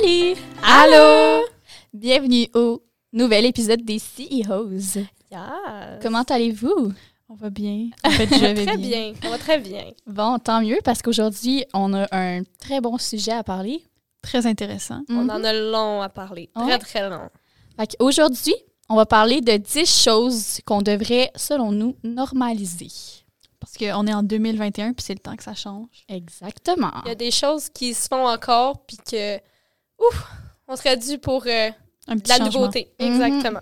Salut! Allô! Bienvenue au nouvel épisode des CEOs. Yes. Comment allez-vous? On va bien. En fait, je vais Très bien. bien. On va très bien. Bon, tant mieux parce qu'aujourd'hui, on a un très bon sujet à parler. Très intéressant. On Mhm. en a long à parler. Très, Ouais. très long. Aujourd'hui, on va parler de 10 choses qu'on devrait, selon nous, normaliser. Parce qu'on est en 2021 puis c'est le temps que ça change. Exactement. Il y a des choses qui se font encore, puis que, ouf, on serait dû pour euh, Un de petit la changement. nouveauté. Mhm. Exactement.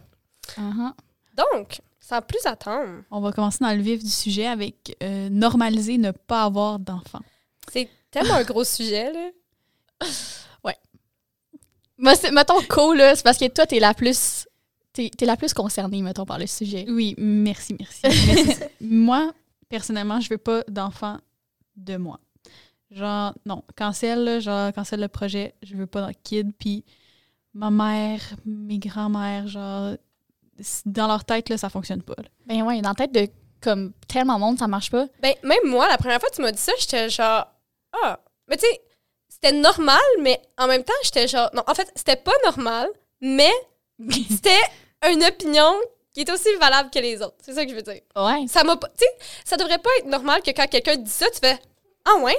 Uh-huh. Donc, sans plus attendre, On va commencer dans le vif du sujet avec euh, normaliser ne pas avoir d'enfants. c'est tellement un gros sujet, là. Moi, c'est- mettons, cool, là, c'est parce que toi, t'es la plus. T'es, la plus concernée, mettons, par le sujet. Oui, merci, merci. Moi, personnellement, je veux pas d'enfants de moi. Genre, non, cancel, là, genre, cancel le projet, je veux pas de kid. Puis ma mère, mes grands-mères, genre, dans leur tête, là, ça fonctionne pas. là. Ben ouais, dans la tête de comme tellement de monde, ça marche pas. Ben, même moi, la première fois que tu m'as dit ça, j'étais genre, ah, mais tu sais, c'était normal, mais en même temps, j'étais genre, non, en fait, c'était pas normal, mais c'était une opinion qui est aussi valable que les autres. C'est ça que je veux dire. Ouais. Ça m'a pas, tu sais, ça devrait pas être normal que quand quelqu'un dit ça, tu fais, ah ouais?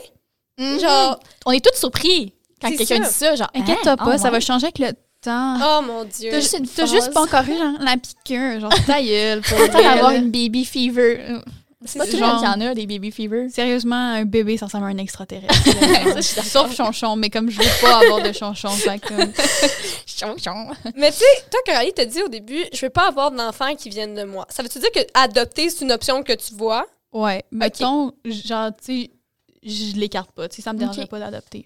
Genre, Genre, on est tous surpris quand quelqu'un ça. dit ça. Genre, Inquiète-toi hein? pas, Ah ça va changer avec le temps. oh mon Dieu. T'as juste T'as juste pas encore eu genre, la piqûre, genre ta gueule. Pour avoir une baby fever. C'est pas tout le monde qui en a, des baby fever. Sérieusement, un bébé, ça ressemble à un extraterrestre. Ça. Sauf chonchon, mais comme je veux pas avoir de chonchon, fait comme... Chon, chon. Mais tu sais, toi, Coralie t'a dit au début, je veux pas avoir d'enfants qui viennent de moi. Ça veut-tu dire que adopter, c'est une option que tu vois? Ouais, mettons, genre, tu sais, je l'écarte pas, tu sais, ça me dérangerait Ok. pas d'adopter.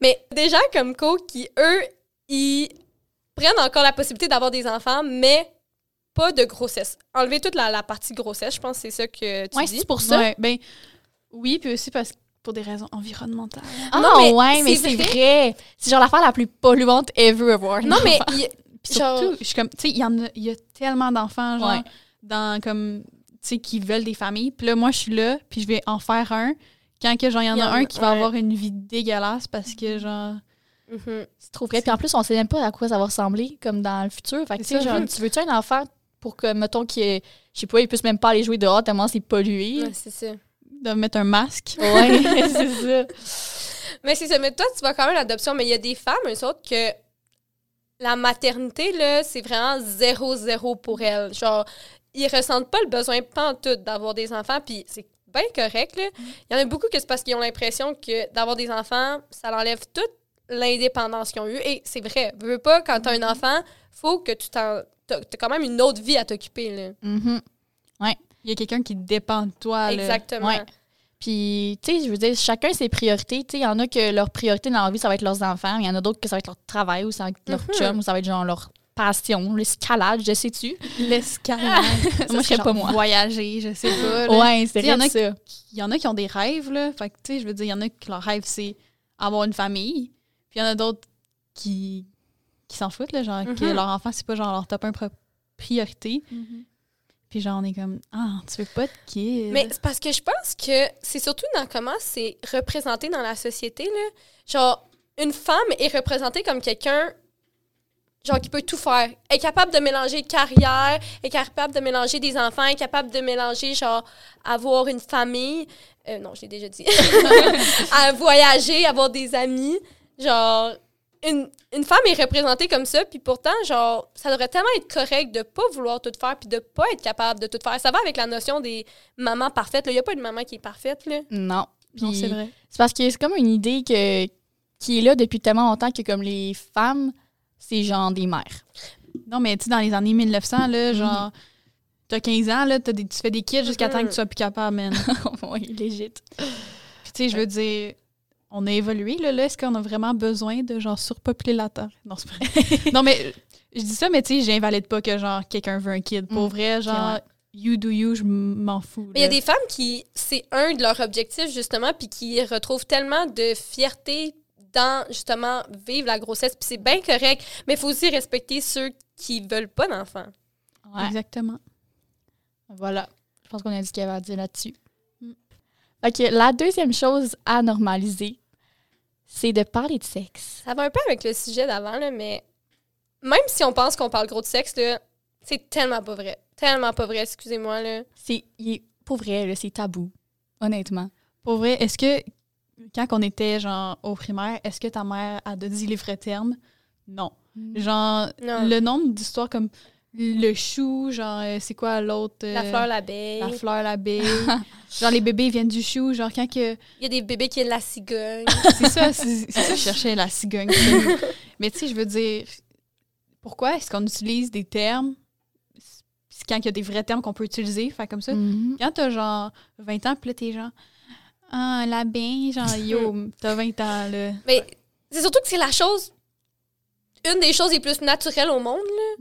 Mais des gens comme Co qui, eux, ils prennent encore la possibilité d'avoir des enfants, mais pas de grossesse. Enlever toute la, la partie grossesse, je pense que c'est ça que tu Ouais, dis. c'est pour ça. Ouais, ben, oui, puis aussi parce que pour des raisons environnementales. Ah Non, mais ouais, mais c'est vrai. C'est genre l'affaire la plus polluante ever avoir. Non, mais Genre- surtout, je suis comme, tu sais, il y en a, il y a tellement d'enfants, genre, Ouais. dans, comme, tu sais, qui veulent des familles. Puis là, moi, je suis là, puis je vais en faire un. Quand que, genre, il y en a un qui va ouais. avoir une vie dégueulasse parce que, genre... Mhm. C'est trop vrai. Puis en plus, on sait même pas à quoi ça va ressembler, comme dans le futur. Fait que, tu C'est sais, ça. genre, tu veux-tu un enfant pour que, mettons, qu'il ait- je sais pas, il puisse même pas aller jouer dehors tellement c'est pollué? Ouais, c'est ça. de mettre un masque. Ouais, c'est ça. Mais c'est ça. Mais toi, tu vois quand même l'adoption, mais il y a des femmes, eux autres, que la maternité, là, c'est vraiment zéro, zéro pour elles. Genre, ils ressentent pas le besoin tout d'avoir des enfants, puis c'est bien correct, là. Il y en a beaucoup que c'est parce qu'ils ont l'impression que d'avoir des enfants, ça enlève toute l'indépendance qu'ils ont eue. Et c'est vrai. Veux veux pas, quand t'as un enfant, faut que tu t'en... T'as quand même une autre vie à t'occuper, là. Mhm. Il y a quelqu'un qui dépend de toi. là. Exactement. Ouais. Puis, tu sais, je veux dire, chacun ses priorités. Tu sais, il y en a que leur priorité dans leur vie, ça va être leurs enfants. Il y en a d'autres que ça va être leur travail ou ça va être leur Mhm. chum ou ça va être genre leur passion, l'escalade, je sais-tu? L'escalade. Ça moi, je serait serais pas moi. Voyager, je sais pas. là. Ouais, c'est Tu sais, il y en a vrai ça. Il y en a qui ont des rêves, là. Fait que, tu sais, je veux dire, il y en a qui leur rêve, c'est avoir une famille. Puis il y en a d'autres qui, qui s'en foutent, là. Genre, que Mhm. leur enfant, c'est pas genre leur top 1 priorité. Mhm. Puis genre, on est comme, ah, tu veux pas de kid. Mais c'est parce que je pense que c'est surtout dans comment c'est représenté dans la société. Là. Genre, une femme est représentée comme quelqu'un genre qui peut tout faire. Elle est capable de mélanger carrière, est capable de mélanger des enfants, est capable de mélanger, genre, avoir une famille. Euh, non, je l'ai déjà dit. à voyager, avoir des amis. Genre, une, une femme est représentée comme ça, puis pourtant, genre, ça devrait tellement être correct de pas vouloir tout faire, puis de pas être capable de tout faire. Ça va avec la notion des mamans parfaites. Il n'y a pas une maman qui est parfaite, là. Non. non, c'est vrai. C'est parce que c'est comme une idée que, qui est là depuis tellement longtemps que comme les femmes, c'est genre des mères. Non, mais tu sais, dans les années 1900, là, genre, t'as 15 ans, là, t'as des, tu fais des kids jusqu'à temps que tu sois plus capable, man. oui, légit. Puis, tu sais, je veux dire, on a évolué, là. là Est-ce qu'on a vraiment besoin de, genre, surpeupler la Terre? Non, c'est pas vrai. non, mais je dis ça, mais tu sais, j'invalide pas que, genre, quelqu'un veut un kid. Pour Mm. vrai, genre, ouais. you do you, je m'en fous. Mais il y a des femmes qui, c'est un de leurs objectifs, justement, puis qui retrouvent tellement de fierté dans, justement, vivre la grossesse. Puis c'est bien correct, mais il faut aussi respecter ceux qui veulent pas d'enfants. Ouais. Exactement. Voilà. Je pense qu'on a dit ce qu'il y avait à dire là-dessus. Mm. Fait que la deuxième chose à normaliser, c'est de parler de sexe. Ça va un peu avec le sujet d'avant, là, mais même si on pense qu'on parle gros de sexe, là, c'est tellement pas vrai. Tellement pas vrai, excusez-moi. Là. C'est, il est- pour vrai, là, c'est tabou, honnêtement. Pour vrai, est-ce que quand on était genre au primaire, est-ce que ta mère a dit les vrais termes? Non. Genre, Non. le nombre d'histoires comme le chou, genre, euh, c'est quoi l'autre? La euh, fleur, l'abeille. La fleur, l'abeille. genre, les bébés viennent du chou. Genre, quand que. Il y a des bébés qui aiment la cigogne. C'est ça, c'est ça, je cherchais la cigogne. Mais tu sais, je veux dire, pourquoi est-ce qu'on utilise des termes? C'est quand il y a des vrais termes qu'on peut utiliser? Fait comme ça. Mhm. Quand t'as genre 20 ans, puis là, t'es genre. Ah, l'abeille, genre, yo, t'as 20 ans, là. mais c'est surtout que c'est la chose. Une des choses les plus naturelles au monde.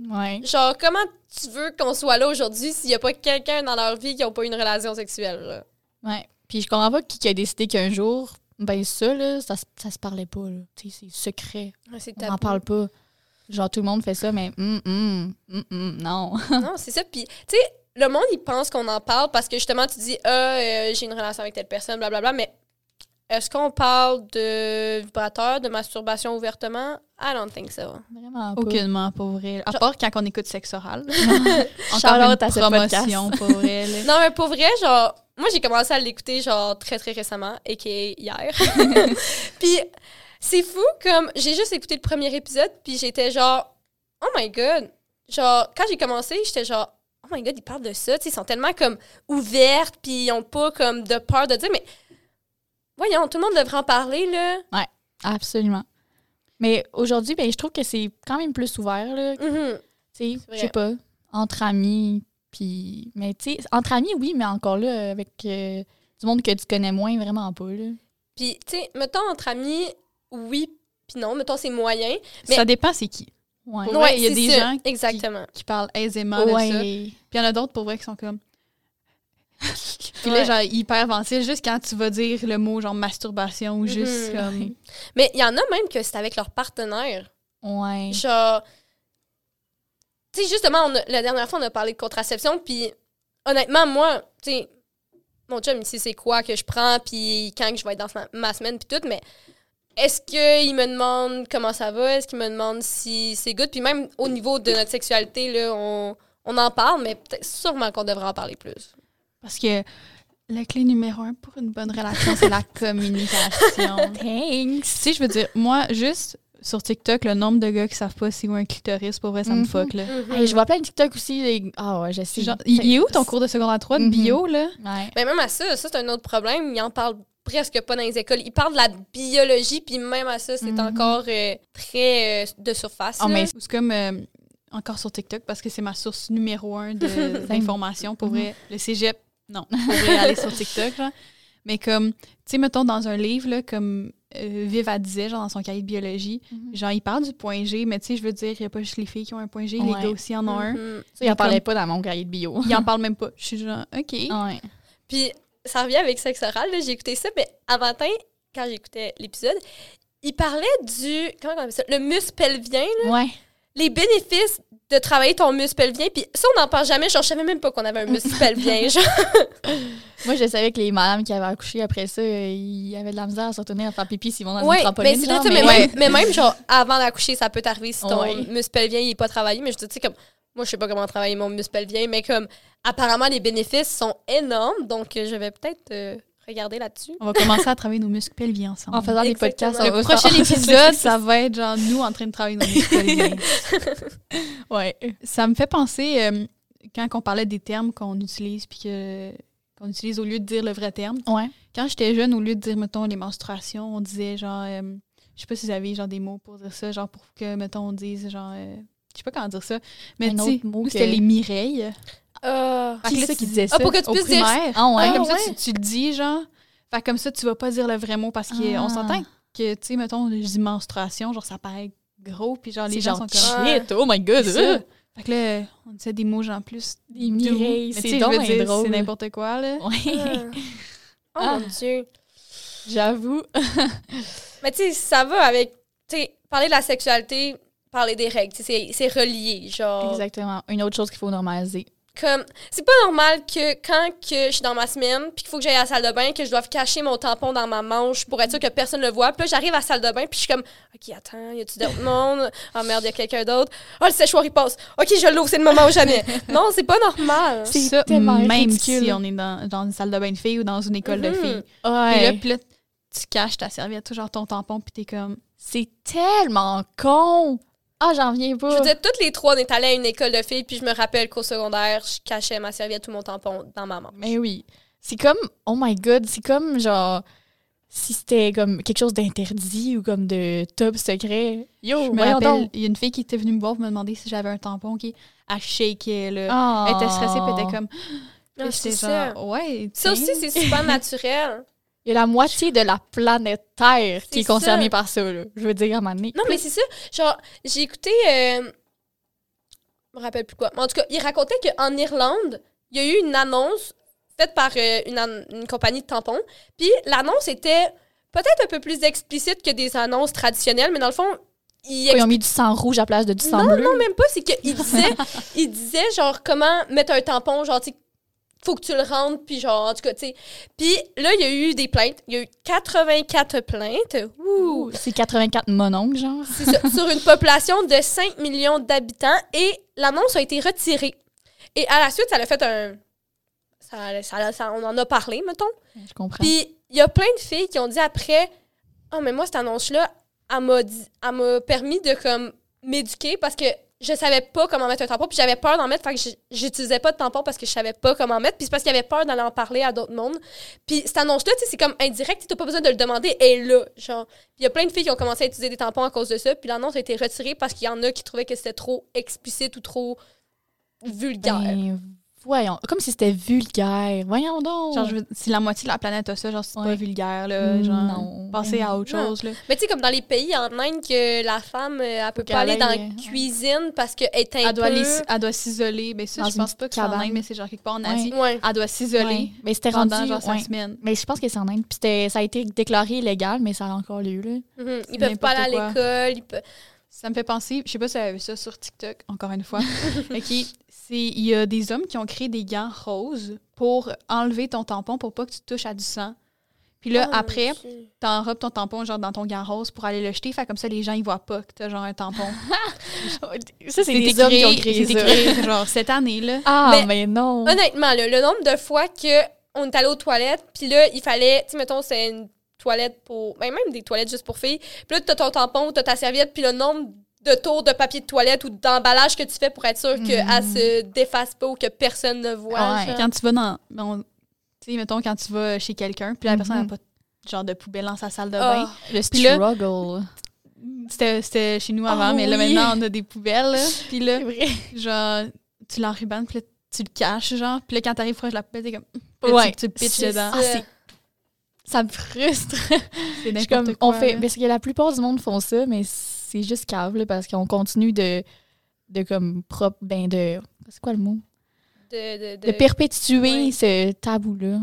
là. Ouais. Genre, comment tu veux qu'on soit là aujourd'hui s'il n'y a pas quelqu'un dans leur vie qui n'a pas une relation sexuelle? là? Ouais. Puis je comprends pas qui qui a décidé qu'un jour, ben ça, là, ça, se- ça se parlait pas, là. Tu sais, c'est secret. Ouais, C'est On n'en parle pas. Genre, tout le monde fait ça, mais hum, hum, hum, hum, non. Non, c'est ça. Puis, tu sais, le monde, il pense qu'on en parle parce que justement, tu dis, ah, euh, j'ai une relation avec telle personne, blablabla, mais est-ce qu'on parle de vibrateur, de masturbation ouvertement? I don't think so. Vraiment pas. Aucunement, pour vrai. À Genre- part quand on écoute sexe oral. Encore une out à ce promotion, pour vrai. Non, mais pour vrai, genre, moi, j'ai commencé à l'écouter, genre, très, très récemment, a.k.a. hier. puis, c'est fou, comme, j'ai juste écouté le premier épisode, puis j'étais genre, oh my god. Genre, quand j'ai commencé, j'étais genre, oh my god, ils parlent de ça, ils sont tellement, comme, ouvertes, puis ils ont pas, comme, de peur de dire, mais, voyons, tout le monde devrait en parler, là. Absolument. Mais aujourd'hui, ben, je trouve que c'est quand même plus ouvert, là. Vrai. je sais pas, entre amis, puis... Mais tu sais, entre amis, oui, mais encore là, avec euh, du monde que tu connais moins, vraiment pas, là. Puis, tu sais, mettons, entre amis, oui, puis non, mettons, c'est moyen. Mais- Ça dépend c'est qui. Ouais. Il y a des ça, gens qui- Exactement. Qui parlent aisément de ça. Ouais. Puis il y en a d'autres pour vrai qui sont comme. Puis là, genre, hyper avancé, juste quand tu vas dire le mot genre masturbation ou juste Mhm. comme. Mais il y en a même que c'est avec leur partenaire. Ouais. Genre, tu sais, justement, on a- la dernière fois, on a parlé de contraception, puis honnêtement, moi, tu sais, mon chum, il sait c'est quoi que je prends, puis quand que je vais être dans ma, ma semaine, puis tout, mais est-ce qu'il me demande comment ça va? Est-ce qu'il me demande si c'est good? Puis même au niveau de notre sexualité, là, on, on en parle, mais peut-être sûrement qu'on devrait en parler plus. Parce que la clé numéro un pour une bonne relation, c'est la communication. Thanks. Tu sais, je veux dire, moi, juste sur TikTok, le nombre de gars qui savent pas c'est où un clitoris, pour vrai, ça me Mhm. fuck, là. Hey, je vois plein de TikTok aussi. les- Ah ouais, je sais. Genre, il est où ton cours de secondaire 3 de Mhm. bio, là? Ouais. Mais même à ça, ça, c'est un autre problème. Ils en parlent presque pas dans les écoles. Ils parlent de la biologie, puis même à ça, c'est Mhm. encore euh, très euh, de surface. Là. mais c'est comme euh, encore sur TikTok parce que c'est ma source numéro un d'informations. Pour vrai, le cégep, non. Pour vrai, aller sur TikTok. là. Mais comme, tu sais, mettons dans un livre, là, comme euh, Viv elle disait, genre dans son cahier de biologie, Mhm. genre il parle du point G, mais tu sais, je veux dire, il n'y a pas juste les filles qui ont un point G, les gars aussi en ont un. Mhm. Ça, il en Mais parlait comme- pas dans mon cahier de bio. Ils en parlent même pas. Je suis genre, OK. Ouais. Puis ça revient avec sexe oral. J'ai écouté ça, mais à matin, quand j'écoutais l'épisode, il parlait du. Comment on appelle ça? Le muscle pelvien, là. Ouais. les bénéfices de travailler ton muscle pelvien. Puis ça, on n'en parle jamais. Genre, je savais même pas qu'on avait un muscle pelvien. Genre. Moi, je savais que les madames qui avaient accouché après ça, ils avaient de la misère à se retourner à faire pipi s'ils vont dans Ouais, une trampoline. genre, mais, mais- même, mais même, genre, avant d'accoucher, ça peut t'arriver si ton Ouais. muscle pelvien il est pas travaillé. Mais je te dis, comme, moi, je sais pas comment travailler mon muscle pelvien, mais comme, apparemment, les bénéfices sont énormes. Donc, euh, je vais peut-être euh, regarder là-dessus. On va commencer à travailler nos muscles pelviens ensemble. En faisant des podcasts. le prochain épisode, ça va être genre nous en train de travailler nos muscles pelviens. Ouais. Ça me fait penser, euh, quand on parlait des termes qu'on utilise, puis que qu'on utilise au lieu de dire le vrai terme. Ouais. Quand j'étais jeune, au lieu de dire, mettons, les menstruations, on disait genre, euh, je sais pas si vous avez genre des mots pour dire ça, genre pour que, mettons, on dise genre, euh, je sais pas comment dire ça, mais Un autre mot que- c'était les mireilles. Ah. Là, c'est tu- qui disait Ah, ça? pour que tu puisses dire. Ah ouais. Ah, comme ça, tu, tu le dis, genre. Fait comme ça, tu vas pas dire le vrai mot parce qu'on Ah. s'entend que, tu sais, mettons, je dis menstruation, genre ça paraît gros, puis genre les gens genre sont comme. shit, oh my god. Ça. Fait que là, on disait des mots genre plus. Des mireilles, c'est drôle. C'est n'importe quoi, là. Ah. Oh Ah. mon Dieu. J'avoue. Mais tu sais, ça va avec. Tu sais, parler de la sexualité, parler des règles. C'est c'est relié. Genre. Exactement. Une autre chose qu'il faut normaliser. comme c'est pas normal que quand que je suis dans ma semaine puis qu'il faut que j'aille à la salle de bain que je doive cacher mon tampon dans ma manche pour être sûr que personne le voit puis là j'arrive à la salle de bain puis je suis comme ok attends y a-tu d'autres monde? Oh merde y a quelqu'un d'autre oh le séchoir il passe ok je l'ouvre c'est le moment ou jamais non c'est pas normal C'est ça, tellement même ridicule. si on est dans, dans une salle de bain de filles ou dans une école de Mhm. filles. Ouais. là, puis là, tu caches ta serviette, toujours ton tampon, puis t'es comme... C'est tellement con. Ah, j'en viens je pas. veux dire toutes les trois on est allés à une école de filles puis je me rappelle qu'au secondaire je cachais ma serviette ou mon tampon dans ma manche Mais oui. C'est comme, oh my god, c'est comme genre, si c'était comme quelque chose d'interdit ou comme de top secret. Yo, Je me rappelle, il y a une fille qui était venue me voir pour me demander si j'avais un tampon, qui elle shakeait, là. Ah. Elle était stressée, puis elle était comme... Non, Puis c'est ça genre, ouais, ça aussi c'est super naturel Il y a la moitié de la planète Terre qui est concernée par ça, là. Je veux dire, à un moment donné. Non, mais c'est ça. Genre, j'ai écouté. Euh, je me rappelle plus quoi. Mais en tout cas, il racontait qu'en Irlande, il y a eu une annonce faite par euh, une, une compagnie de tampons. Puis l'annonce était peut-être un peu plus explicite que des annonces traditionnelles, mais dans le fond, il Ils ont mis du sang rouge à la place de du sang non, bleu. non, même pas. C'est qu'il disait, il disait, genre, comment mettre un tampon, genre, tu faut que tu le rentres, puis genre, en tout cas, tu sais. Puis là, il y a eu des plaintes. Il y a eu 84 plaintes. Ouh! C'est 84 mononcles, genre. Ça, sur une population de 5 millions d'habitants et l'annonce a été retirée. Et à la suite, ça a fait un. Ça, ça- ça- on en a parlé, mettons. Je comprends. Puis il y a plein de filles qui ont dit après Oh, mais moi, cette annonce-là, elle m'a dit- elle m'a permis de comme m'éduquer parce que je savais pas comment mettre un tampon, puis j'avais peur d'en mettre, fait j'utilisais pas de tampon parce que je savais pas comment mettre, puis c'est parce qu'il y avait peur d'aller en parler à d'autres mondes. Puis cette annonce-là, c'est comme indirect, t'as pas besoin de le demander, est là, genre. Il y a plein de filles qui ont commencé à utiliser des tampons à cause de ça, puis l'annonce a été retirée parce qu'il y en a qui trouvaient que c'était trop explicite ou trop vulgaire. Ben, voyons. Comme si c'était vulgaire. Voyons donc. Genre, je veux- si la moitié de la planète a ça, genre, c'est pas Ouais. vulgaire, là. Genre, Non. passer à autre Non. chose, là. Mais tu sais, comme dans les pays en Inde, que la femme, euh, elle peut pas aller dans aille, la cuisine parce qu'elle est un Elle doit, peu... aller- elle doit s'isoler. Mais ça, Dans je une pense pas que c'est en cabane. Inde, mais c'est genre quelque part en. Asie. Ouais. Elle doit s'isoler Ouais. Mais c'était rendu. pendant, genre, sa ouais. semaine. Mais je pense que c'est en Inde. Puis c'était- ça a été déclaré illégal, mais ça a encore lieu, là. Mhm. Ils peuvent pas aller à n'importe l'école. Ils peuvent... Ça me fait penser, je sais pas si vous avez vu ça sur TikTok, encore une fois. OK. C'est, il y a des hommes qui ont créé des gants roses pour enlever ton tampon pour pas que tu touches à du sang. Puis là, Oh, après, t'enrobes ton tampon genre dans ton gant rose pour aller le jeter. Fait comme ça, les gens, ils voient pas que t'as genre un tampon. Ça, c'est des écrit- hommes qui ont créé c'est ça. écrit, genre cette année, là. Ah, Mais- mais, non. Honnêtement, là, le nombre de fois que on est allé aux toilettes, puis là, il fallait... Tu sais, mettons, c'est une toilette pour... Ben, même des toilettes juste pour filles. Puis là, t'as ton tampon, t'as ta serviette, puis le nombre de tours de papier de toilette ou d'emballage que tu fais pour être sûr qu'elle Mhm. se défasse pas ou que personne ne voit. Ouais. Quand tu vas dans. bon, tu sais, mettons, quand tu vas chez quelqu'un, puis la personne n'a Mhm. pas genre de poubelle dans sa salle de Ah. bain. Le Puis là- struggle. C'était, c'était chez nous avant, Oh mais là, oui. maintenant, on a des poubelles. Puis là, C'est vrai. genre, tu l'enribanes, puis là, tu le caches, genre. Puis là, quand t'arrives proche de la poubelle, t'es comme. Là, Ouais. Tu, tu le pitches dedans. ça. Ah, Ça me frustre. c'est n'importe quoi. on fait, parce que la plupart du monde font ça, mais c'est juste cave, là, parce qu'on continue de, de comme, propre, ben, de, c'est quoi le mot? De, de, De perpétuer Ouais. ce tabou-là.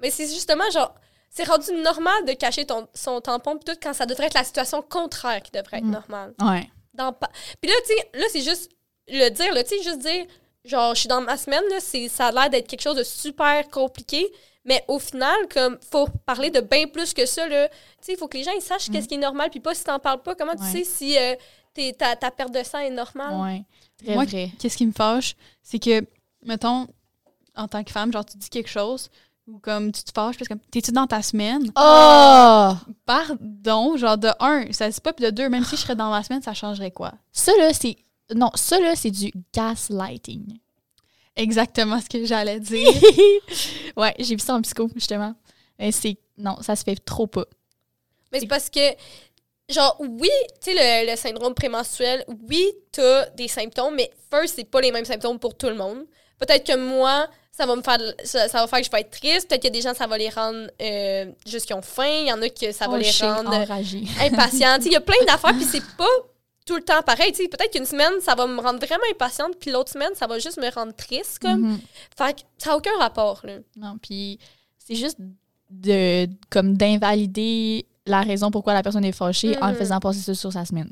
Mais c'est justement genre, c'est rendu normal de cacher ton, son tampon pis tout quand ça devrait être la situation contraire qui devrait être Mm. normale. Ouais. Dans pa- Puis là, tu là, c'est juste le dire, là, tu sais, juste dire, genre, je suis dans ma semaine, là, c'est, ça a l'air d'être quelque chose de super compliqué, mais au final, comme, faut parler de bien plus que ça, là. Tu sais, il faut que les gens, ils sachent Mm. qu'est-ce qui est normal, puis pas si t'en parles pas, comment Ouais. tu sais si euh, t'es- ta, ta perte de sang est normale? Ouais. Très Moi, vrai. Qu'est-ce qui me fâche, c'est que, mettons, en tant que femme, genre, tu dis quelque chose, ou comme tu te fâches, parce que t'es-tu dans ta semaine? Oh! Pardon, genre, de un, ça se pas, puis de deux, même si je serais dans ma semaine, ça changerait quoi? Ça, là, c'est. Non, ça, là, c'est du gaslighting. Exactement ce que j'allais dire. ouais, j'ai vu ça en psycho, justement. Mais c'est. Non, ça se fait trop pas. Mais c'est parce que, genre, oui, tu sais, le, le syndrome prémenstruel, oui, t'as des symptômes, mais first, c'est pas les mêmes symptômes pour tout le monde. Peut-être que moi, ça va me faire, ça, ça va faire que je vais être triste. Peut-être qu'il y a des gens, ça va les rendre euh, juste qu'ils ont faim. Il y en a que ça va Oh, les rendre impatients. Il y a plein d'affaires, puis c'est pas tout le temps pareil. Tu sais, peut-être qu'une semaine, ça va me rendre vraiment impatiente, puis l'autre semaine, ça va juste me rendre triste, comme. Mhm. Fait que ça n'a aucun rapport, là. Non, puis c'est juste de comme d'invalider la raison pourquoi la personne est fâchée en Mhm. faisant passer ça sur sa semaine.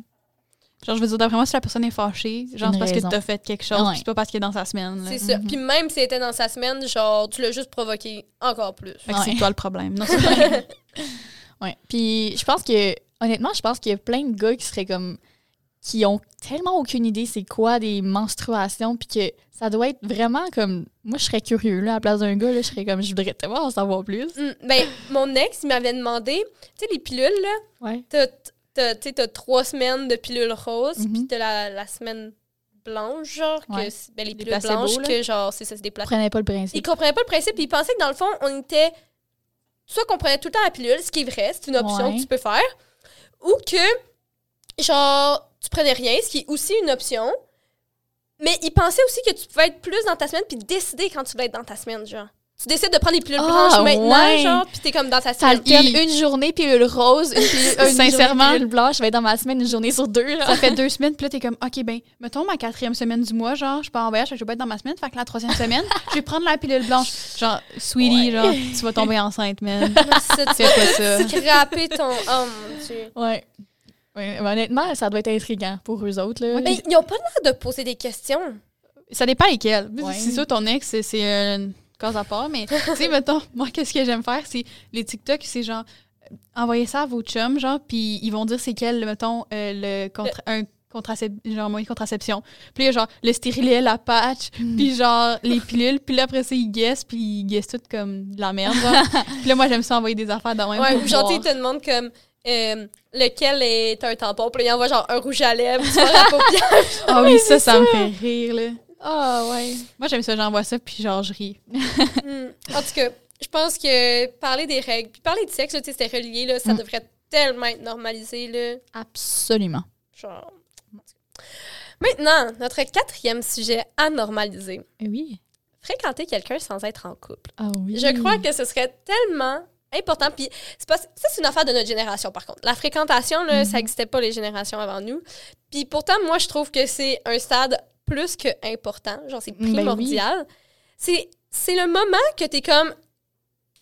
Genre, je veux dire, d'après moi, si la personne est fâchée, genre, c'est parce que raison. t'as fait quelque chose, Ouais. c'est pas parce qu'elle est dans sa semaine. là. C'est ça. Mhm. Puis même si elle était dans sa semaine, genre, tu l'as juste provoqué encore plus. Fait que Ouais. c'est toi le problème. Non, c'est Ouais. Puis je pense que, honnêtement, je pense qu'il y a plein de gars qui seraient comme. Qui ont tellement aucune idée c'est quoi des menstruations, puis que ça doit être vraiment comme. Moi, je serais curieux, là, à la place d'un gars, là, je serais comme. Je voudrais tellement en savoir plus. Hum, ben, mon ex, il m'avait demandé, tu sais, les pilules, là, Ouais. t'as, t'as, trois semaines de pilules roses, Mhm. puis t'as la, la semaine blanche, genre, que Ouais. ben, les pilules blanches, là. que genre, c'est ça, c'est des Je placebos. comprenais pas le Ils principe. comprenaient pas le principe, puis ils pensaient que dans le fond, on était. Soit qu'on prenait tout le temps la pilule, ce qui est vrai, c'est une option Ouais. que tu peux faire, ou que, genre, tu prenais rien, ce qui est aussi une option. Mais ils pensaient aussi que tu pouvais être plus dans ta semaine, puis décider quand tu vas être dans ta semaine, genre. Tu décides de prendre les pilules Ah, blanches maintenant, ouais. genre, puis t'es comme dans ta Ça semaine. alterne Il- une journée pilule rose, une, pilule, une Sincèrement. pilule blanche. Je vais être dans ma semaine une journée sur deux. là. ça fait deux semaines, puis là, t'es comme, OK, ben, mettons ma quatrième semaine du mois, genre, je pars en voyage, je vais pas être dans ma semaine, fait que la troisième semaine, je vais prendre la pilule blanche. Genre, sweetie, Ouais. genre, tu vas tomber enceinte, man. Ça, tu Fais pas ça? vas scraper ton. Oh mon dieu. Ouais. Ouais, mais honnêtement, ça doit être intriguant pour eux autres. Là. Mais ils ont pas l'air de poser des questions. Ça dépend lesquels. Ouais. C'est sûr, ton ex, c'est- c'est une cause à part, mais tu sais, mettons, moi, qu'est-ce que j'aime faire, c'est les TikTok, c'est genre, euh, envoyez ça à vos chums, genre, puis ils vont dire c'est quel, mettons, euh, le contra- un contracep genre moyen de contraception. Puis là, genre, le stérilet, la patch, puis genre, les pilules, puis là, après ça, ils guessent, puis ils guessent tout comme de la merde, puis là, moi, j'aime ça envoyer des affaires dans même Ouais, ou genre, ils te demandent comme. Euh, lequel est un tampon, puis là, ils envoient genre un rouge à lèvres, tu vois, la paupière. Ah oui, ça, ça me fait rire, là. Ah, ouais. Moi, j'aime ça, j'envoie ça, puis genre, je ris. Hmm. En tout cas, je pense que parler des règles, puis parler de sexe, tu sais, c'était relié, là, ça Mm. devrait tellement être normalisé, là. Absolument. Genre. Maintenant, notre quatrième sujet à normaliser. Eh Oui. Fréquenter quelqu'un sans être en couple. Ah oui. Je crois que ce serait tellement important. Puis c'est pas, ça, c'est une affaire de notre génération, par contre. La fréquentation, là, ça Mhm. n'existait pas les générations avant nous. Puis pourtant, moi, je trouve que c'est un stade plus que important. Genre, c'est Ben oui. primordial. C'est, c'est le moment que t'es comme.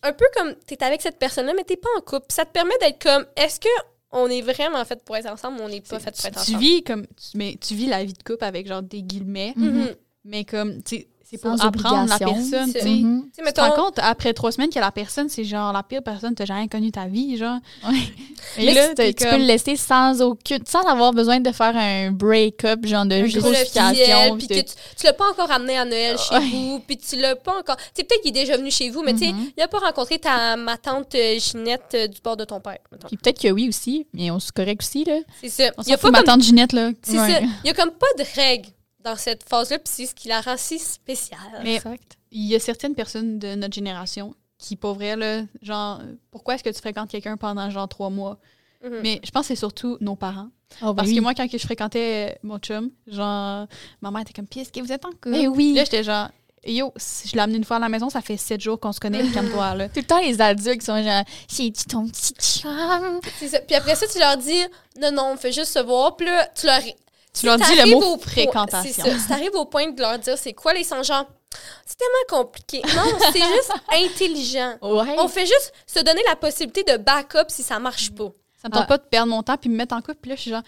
Un peu comme. T'es avec cette personne-là, mais t'es pas en couple. Ça te permet d'être comme. Est-ce que on est vraiment fait pour être ensemble ou on n'est pas fait pour tu, être tu ensemble? vis comme tu, mais tu vis la vie de couple avec genre des guillemets Mhm. Mais comme tu sais, c'est pour Sans apprendre la personne tu C'est- sais Mhm. Tu te rends compte après trois semaines que la personne c'est genre la pire personne que t'as jamais connue ta vie genre Ouais. et Mais là tu, comme- peux le laisser sans aucune, sans avoir besoin de faire un break-up, genre de justification. puis que tu, tu l'as pas encore amené à Noël chez Ouais. vous, puis tu l'as pas encore. Tu sais, peut-être qu'il est déjà venu chez vous, mais tu sais, Mhm. il a pas rencontré ta ma tante euh, Ginette euh, du bord de ton père. Puis peut-être que oui aussi, mais on se correct aussi, là. C'est ça. on Il y a pas ma comme tante Ginette là c'est Ouais. ça. Il y a comme pas de règles dans cette phase-là, puis c'est ce qui la rend si spéciale. Mais- Exact. il y a certaines personnes de notre génération qui pour vrai là genre pourquoi est-ce que tu fréquentes quelqu'un pendant genre trois mois? Mhm. mais je pense que c'est surtout nos parents Oh, ben parce oui. que moi quand que je fréquentais mon chum genre ma mère était comme puis est-ce que vous êtes en couple? Mais oui. Là, j'étais genre, yo, si je l'ai amené une fois à la maison, ça fait sept jours qu'on se connaît, calme-toi, là. Tout le temps, les adultes qui sont genre, c'est ton petit chum? C'est ça. Puis après ça, tu leur dis non, non, on fait juste se voir, puis là, tu leur. Tu leur dis le mot fréquentation. Si t'arrives au point de leur dire c'est quoi les sons, genre, c'est tellement compliqué. Non, c'est juste intelligent. Ouais. On fait juste se donner la possibilité de backup si ça marche pas. Ça me tente Ah. pas de perdre mon temps puis me mettre en couple. Puis là, je suis genre,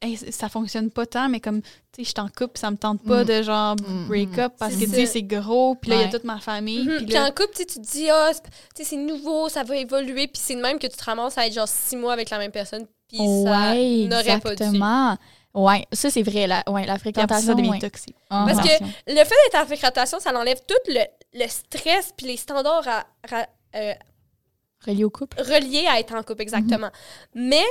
Hey, ça fonctionne pas tant, mais comme, tu sais, je suis en couple, ça me tente pas Mm. de genre Mm, break up parce C'est que, tu sais, c'est gros. Puis là, il y a toute ma famille. Mhm. Puis là, en couple, tu te dis, ah, c'est- tu sais, c'est nouveau, ça va évoluer, puis c'est de même que tu te ramasses à être genre six mois avec la même personne, puis ça n'aurait pas dû. exactement. Ouais, ça c'est vrai, la, ouais, la fréquentation. ça devient ouais. toxique. Ah, Parce que le fait d'être en fréquentation, ça enlève tout le, le stress puis les standards à- à- euh, Relié au couple. reliés à être en couple, exactement. Mais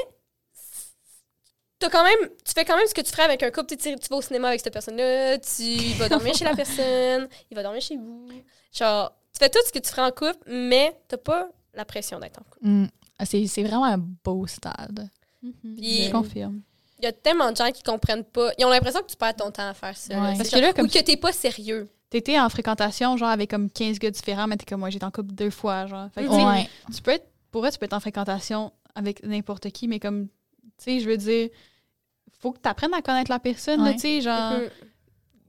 t'as quand même, tu fais quand même ce que tu ferais avec un couple. Tu, vas au cinéma avec cette personne-là, tu vas dormir chez la personne, il va dormir chez vous. Genre, tu fais tout ce que tu ferais en couple, mais t'as pas la pression d'être en couple. Mm. Ah, C'est vraiment un beau stade. Mhm. Puis- Je confirme. Il y a tellement de gens qui comprennent pas. Ils ont l'impression que tu perds ton temps à faire ça. Ouais. Parce que là, comme Ou que t'es pas sérieux. T'étais en fréquentation, genre, avec comme 15 gars différents, mais t'es comme moi, j'étais en couple deux fois, genre. Fait que, tu sais, Ouais. tu peux être, pour vrai, tu peux être en fréquentation avec n'importe qui, mais comme, tu sais, je veux dire, faut que tu apprennes à connaître la personne, Ouais. tu sais, genre, Mhm.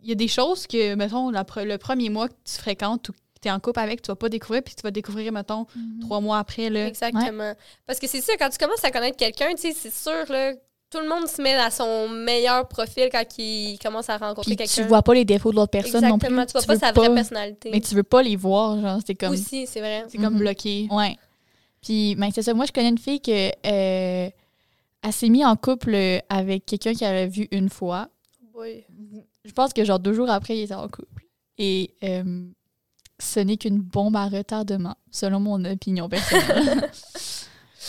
il y a des choses que, mettons, la le premier mois que tu fréquentes ou que tu es en couple avec, tu vas pas découvrir, puis tu vas découvrir, mettons, Mm. trois mois après, là. Exactement. Parce que c'est ça, quand tu commences à connaître quelqu'un, tu sais, c'est sûr, là, tout le monde se met à son meilleur profil quand il commence à rencontrer Puis tu quelqu'un. vois pas les défauts de l'autre personne non plus. Exactement, tu vois pas veux sa vraie personnalité. Mais tu veux pas les voir, genre, c'est comme... Aussi, c'est vrai. C'est comme Mhm. bloqué. Ouais. Puis, ben, c'est ça. Moi, je connais une fille que euh, elle s'est mise en couple avec quelqu'un qu'elle a vu une fois. Oui. Je pense que, genre, deux jours après, ils étaient en couple. Et euh, ce n'est qu'une bombe à retardement, selon mon opinion personnelle.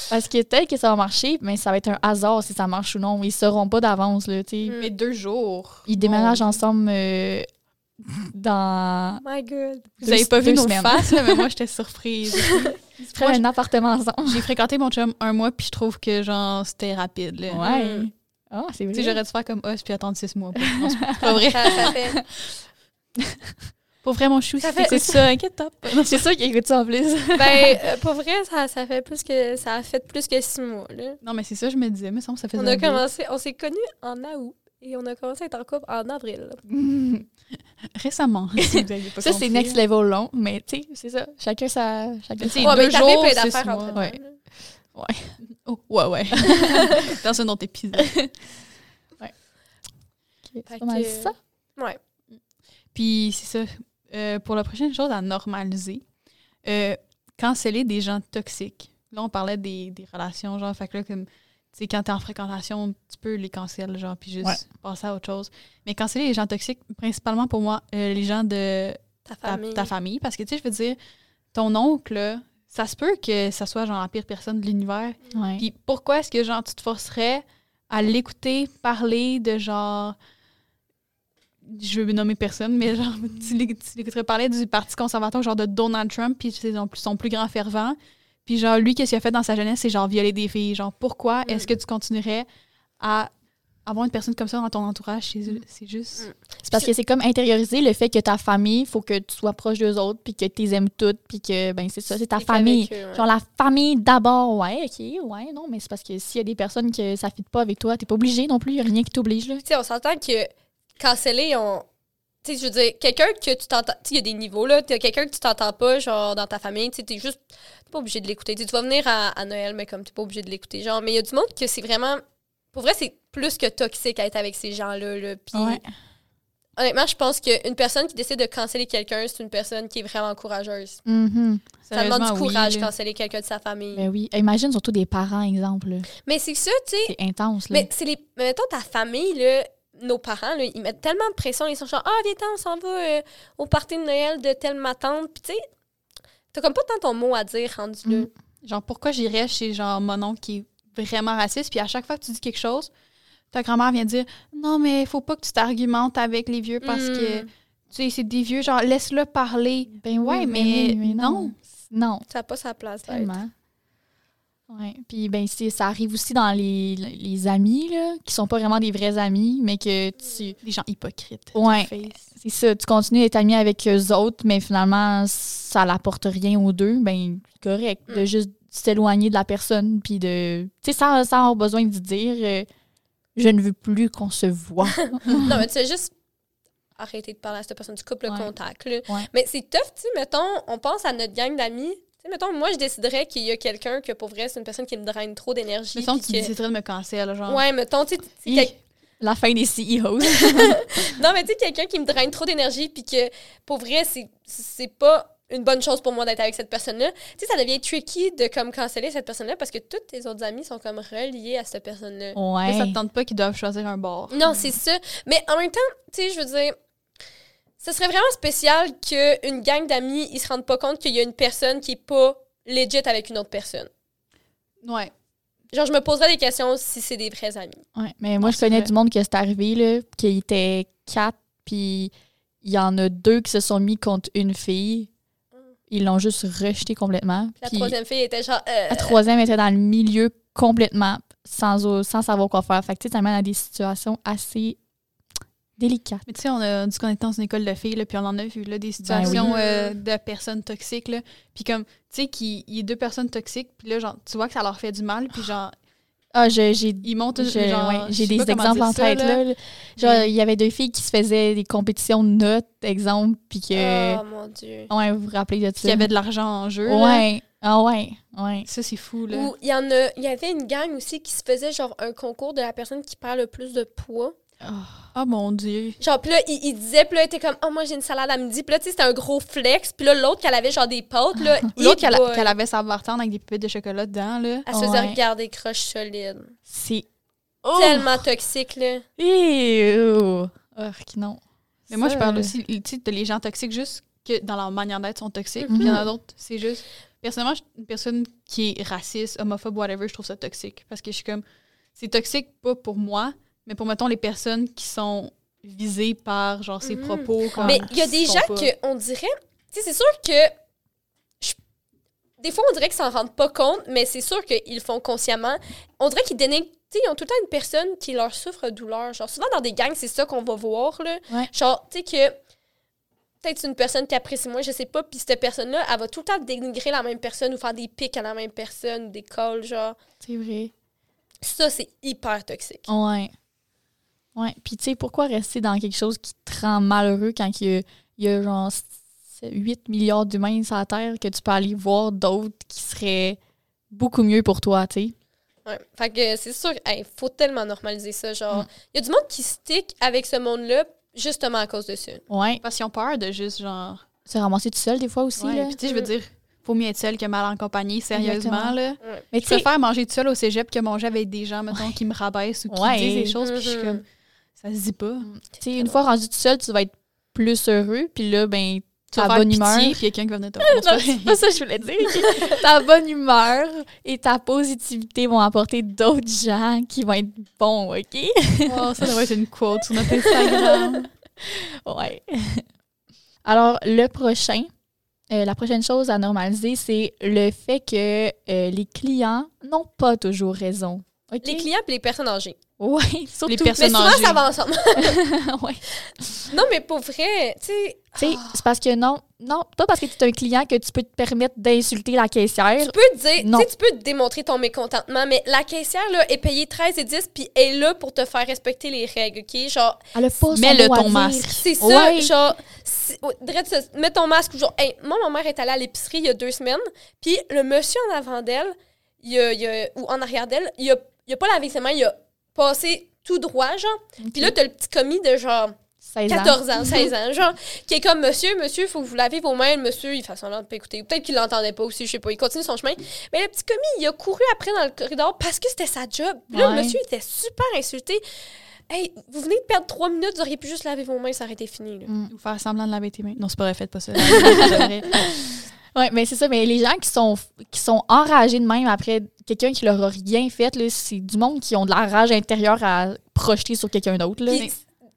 Parce que peut-être que ça va marcher, mais ça va être un hasard si ça marche ou non. Ils sauront pas d'avance, là, tu sais. Mais deux jours. Ils déménagent Bon. ensemble euh, dans... My God. Vous avez pas vu nos semaines. faces, là, mais moi, j'étais surprise. Ils prennent un appartement ensemble. J'ai fréquenté mon chum un mois, puis je trouve que, genre, c'était rapide, là. Ouais. Mm. Ah, c'est vrai. Tu sais, j'aurais dû faire comme os puis attendre six mois. Non, pas vrai. Ça, ça fait. Pour vrai, mon chou, Ça c'est fait- c'est ça, inquiète-toi pas. C'est sûr qu'il écoute ça en plus. Ben, euh, pour vrai, ça, ça fait plus que ça a fait plus que six mois. Là. Non, mais c'est ça, je me disais, mais ça, ça faisait On a commencé, on s'est connus en août et on a commencé à être en couple en avril. Récemment, si vous aviez pas ça, c'est next level long, mais tu sais, c'est ça. Chacun sa. Chacun sa- Ouais, deux fait jours, d'affaires entre. Ouais. là. Oh, ouais, ouais. Dans un autre épisode. Ok, Fait C'est pas mal que- ça. Ouais. Puis c'est ça. Euh, pour la prochaine chose à normaliser, euh, canceller des gens toxiques. Là, on parlait des, des relations, genre, fait que là, comme, tu sais, quand t'es en fréquentation, tu peux les canceller, genre, puis juste Ouais. passer à autre chose. Mais canceller les gens toxiques, principalement pour moi, euh, les gens de Ta ta, famille. ta famille. Parce que, tu sais, je veux dire, ton oncle, là, ça se peut que ça soit, genre, la pire personne de l'univers. Ouais. Puis pourquoi est-ce que genre tu te forcerais à l'écouter parler de genre je veux nommer personne mais genre tu l'éc- tu l'écouterais parler du parti conservateur genre de Donald Trump puis c'est son, plus- son plus grand fervent puis genre lui qu'est-ce qu'il a fait dans sa jeunesse c'est genre violer des filles genre pourquoi Mm. est-ce que tu continuerais à avoir une personne comme ça dans ton entourage? C'est c'est juste Mm. C'est parce que c'est comme intérioriser le fait que ta famille, il faut que tu sois proche d'eux autres, puis que tu les aimes toutes, puis que, ben, c'est ça, c'est ta famille. qu'avec eux, ouais. Genre la famille d'abord, ouais, ok, ouais, non, mais c'est parce que s'il y a des personnes que ça ne fit pas avec toi, t'es pas obligé non plus, il a rien qui t'oblige, là. Tu sais, on s'entend que canceller, on. Tu sais, je veux dire, quelqu'un que tu t'entends. Tu sais, il y a des niveaux, là. T'as quelqu'un que tu t'entends pas, genre, dans ta famille. Tu sais, t'es juste. T'es pas obligé de l'écouter. Tu vas venir à, à Noël, mais comme t'es pas obligé de l'écouter. Genre, mais il y a du monde que c'est vraiment. Pour vrai, c'est plus que toxique à être avec ces gens-là, là. Puis, Ouais. honnêtement, je pense qu'une personne qui décide de canceller quelqu'un, c'est une personne qui est vraiment courageuse. Mhm. Ça demande du oui, courage, là. canceller quelqu'un de sa famille. Ben oui. Imagine surtout des parents, exemple. là. Mais c'est ça, tu sais. C'est intense, là. Mais c'est les. mais Mettons ta famille, là, nos parents, là, ils mettent tellement de pression. Ils sont genre, ah, viens, on s'en va euh, au party de Noël de telle ma tante. Puis, tu sais, t'as comme pas tant ton mot à dire rendu là. Mm. Genre, pourquoi j'irais chez genre mon oncle qui est vraiment raciste, puis à chaque fois que tu dis quelque chose, ta grand-mère vient dire Non, mais faut pas que tu t'argumentes avec les vieux parce que, Mm. tu sais, c'est des vieux, genre, laisse-le parler. Ben Ouais, oui, mais oui, mais non. non. Ça n'a pas sa place. tellement. Ouais. Puis ben ça arrive aussi dans les, les amis là, qui sont pas vraiment des vrais amis, mais que tu Des gens hypocrites. Face. c'est ça, tu continues d'être ami avec eux autres, mais finalement ça n'apporte rien aux deux, ben c'est correct de Mm. juste s'éloigner de la personne puis de tu sais sans, sans avoir besoin de dire euh, je ne veux plus qu'on se voit. non, mais tu sais, juste arrêter de parler à cette personne. Tu coupes le Ouais. contact. Là. Ouais. Mais c'est tough, tu sais, mettons, on pense à notre gang d'amis. Sais, mettons, moi, je déciderais qu'il y a quelqu'un que pour vrai, c'est une personne qui me draine trop d'énergie. Mais tu que- déciderais de me cancel, genre. Ouais, mettons, tu sais, la fin des CEOs. Non, mais tu sais, quelqu'un qui me draine trop d'énergie, puis que pour vrai, c'est- pas une bonne chose pour moi d'être avec cette personne-là. Tu sais, ça devient tricky de comme canceller cette personne-là parce que tous tes autres amis sont comme reliés à cette personne-là. Là, ça ouais. te tente pas qu'ils doivent choisir un bord. Non, c'est ça. Mais en même temps, tu sais, je veux dire, ce serait vraiment spécial qu'une gang d'amis, ils se rendent pas compte qu'il y a une personne qui est pas legit avec une autre personne. Ouais. Genre, je me poserais des questions si c'est des vrais amis. Ouais, mais moi, Non, je connais vrai. du monde que c'est arrivé, là, qu'il était quatre, puis il y en a deux qui se sont mis contre une fille. Ils l'ont juste rejeté complètement. La Puis troisième fille était genre. euh, la troisième était dans le milieu complètement, sans, sans savoir quoi faire. Fait que, tu sais, ça mène à des situations assez délicates. Mais tu sais, on a dit qu'on était dans une école de filles, là, puis on en a vu là, des situations Ben oui. euh, de personnes toxiques. Là. Puis comme, tu sais, qu'il il y a deux personnes toxiques, puis là, genre, tu vois que ça leur fait du mal, puis genre, Ah, je- j'ai ils montent ouais, j'ai des exemples en ça, tête. là. Là. Genre, il y avait deux filles qui se faisaient des compétitions de notes, exemple, puis que. Oh mon dieu. Ouais, vous vous rappelez de ça? Qu'il y avait de l'argent en jeu. là. Ouais. Ah ouais, ouais. Ça, c'est fou, là. Ou il y en a, il y avait une gang aussi qui se faisait genre un concours de la personne qui perd le plus de poids. Ah, mon Dieu. Genre, puis là, il, il disait, puis là, il était comme, oh, moi, j'ai une salade à midi. Puis là, tu sais, c'était un gros flex. Puis là, l'autre, qu'elle avait genre des pâtes, là. L'autre, qu'elle avait sa bartende avec des pépites de chocolat dedans, là. Elle se faisait Ouais. regarder croche solide. C'est. Tellement toxique, là. Ew. Urgh, non. Mais moi, je parle aussi, tu sais, de les gens toxiques juste que dans leur manière d'être sont toxiques. Puis il y en a d'autres, c'est juste. Personnellement, je- une personne qui est raciste, homophobe, whatever, je trouve ça toxique. Parce que je suis comme. C'est toxique pas pour moi, mais pour, mettons, les personnes qui sont visées par, genre, ces Mhm. propos. Comme, Mais il y a des gens pas- que on dirait. Tu sais, c'est sûr que. je- Des fois, on dirait qu'ils s'en rendent pas compte, mais c'est sûr qu'ils le font consciemment. On dirait qu'ils dénigrent. Tu sais, ils ont tout le temps une personne qui leur souffre douleur. Genre, souvent dans des gangs, c'est ça qu'on va voir, là. Ouais. Genre, tu sais, que. Peut-être c'est une personne qui apprécie moi, je sais pas, puis cette personne-là, elle va tout le temps dénigrer la même personne ou faire des pics à la même personne ou des calls, genre. C'est vrai. Ça, c'est hyper toxique. Ouais. Ouais. Puis, tu sais, pourquoi rester dans quelque chose qui te rend malheureux quand il y a, il y a genre 8 milliards d'humains sur la Terre que tu peux aller voir d'autres qui seraient beaucoup mieux pour toi, tu sais? Ouais. Fait que c'est sûr, il faut tellement normaliser ça. Genre, Mm. il y a du monde qui stick avec ce monde-là justement à cause de ça. Ouais. Parce qu'ils ont peur de juste, genre. Se ramasser tout seul, des fois aussi, Ouais, là. puis tu sais, je veux dire, faut mieux être seul que mal en compagnie, sérieusement, Exactement. là. Mais Je tu sais, préfère manger tout seul au cégep que manger avec des gens, mettons, qui me rabaissent ou qui Ouais. disent des choses, puis je suis Mhm. comme, ça se dit pas. tu sais, une fois rendu tout seul, tu vas être plus heureux, puis là, ben, Tu vas ta bonne pitié, humeur. puis quelqu'un qui va venir te Non, c'est pas ça que je voulais dire. ta bonne humeur et ta positivité vont apporter d'autres gens qui vont être bons, OK? Oh, ça devrait être une quote sur notre Instagram. Ouais. Alors, le prochain, euh, la prochaine chose à normaliser, c'est le fait que euh, les clients n'ont pas toujours raison. Les clients et les personnes âgées. Ouais, surtout. Les Mais personnes souvent, âgées. ça va ensemble. ouais. non, mais pour vrai, tu sais, Tu sais, c'est parce que non, non, pas parce que tu es un client que tu peux te permettre d'insulter la caissière. tu peux dire, tu Non. sais, tu peux démontrer ton mécontentement, mais la caissière, là, est payée 13 et 10 puis est là pour te faire respecter les règles, OK? Genre, Elle a pas mot à ton dire. masque. c'est ça, Ouais. genre, mets ton masque genre, hey, moi, ma mère est allée à l'épicerie il y a deux semaines, puis le monsieur en avant d'elle, il il ou en arrière d'elle, il a, il a pas lavé ses mains, il a passé tout droit, genre. Puis là, t'as le petit commis de genre 16 ans. 14 ans, 16 ans, genre, qui est comme Monsieur, monsieur, il faut que vous lavez vos mains. Le monsieur, il fait semblant de pas écouter. Peut-être qu'il l'entendait pas aussi, je sais pas. Il continue son chemin. Mais le petit commis, il a couru après dans le corridor parce que c'était sa job. Puis là, Ouais. le monsieur était super insulté. Hey, vous venez de perdre trois minutes, vous auriez pu juste laver vos mains, ça aurait été fini. Là. Mm. Ou faire semblant de laver tes mains. Non, c'est pas vrai, faites pas ça. Ouais, mais c'est ça. Mais les gens qui sont, qui sont enragés de même après quelqu'un qui leur a rien fait, là, c'est du monde qui ont de la rage intérieure à projeter sur quelqu'un d'autre. Là. Puis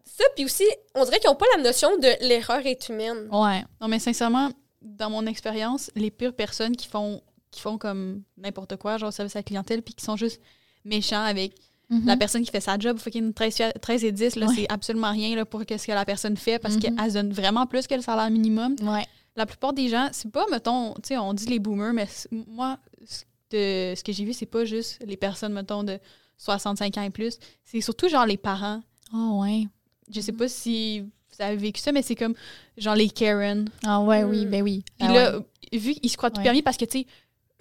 ça, puis aussi, on dirait qu'ils n'ont pas la notion de l'erreur est humaine. Ouais. Non, mais sincèrement, dans mon expérience, les pires personnes qui font, qui font comme n'importe quoi, genre service à la clientèle, puis qui sont juste méchants avec la Mhm. personne qui fait sa job, fucking 13, 13 et 10, là, Ouais. c'est absolument rien là, pour ce que la personne fait parce Mhm. qu'elle se donne vraiment plus que le salaire minimum. Ouais. La plupart des gens, c'est pas, mettons, tu sais, on dit les boomers, mais moi, ce, de- ce que j'ai vu, c'est pas juste les personnes, mettons, de 65 ans et plus. C'est surtout, genre, les parents. Ah ouais. Je sais pas si vous avez vécu ça, mais c'est comme, genre, les Karen. Ah ouais, oui, Mm. ben oui. Puis Ah là, ouais. vu qu'ils se croient tout Ouais. permis parce que, tu sais,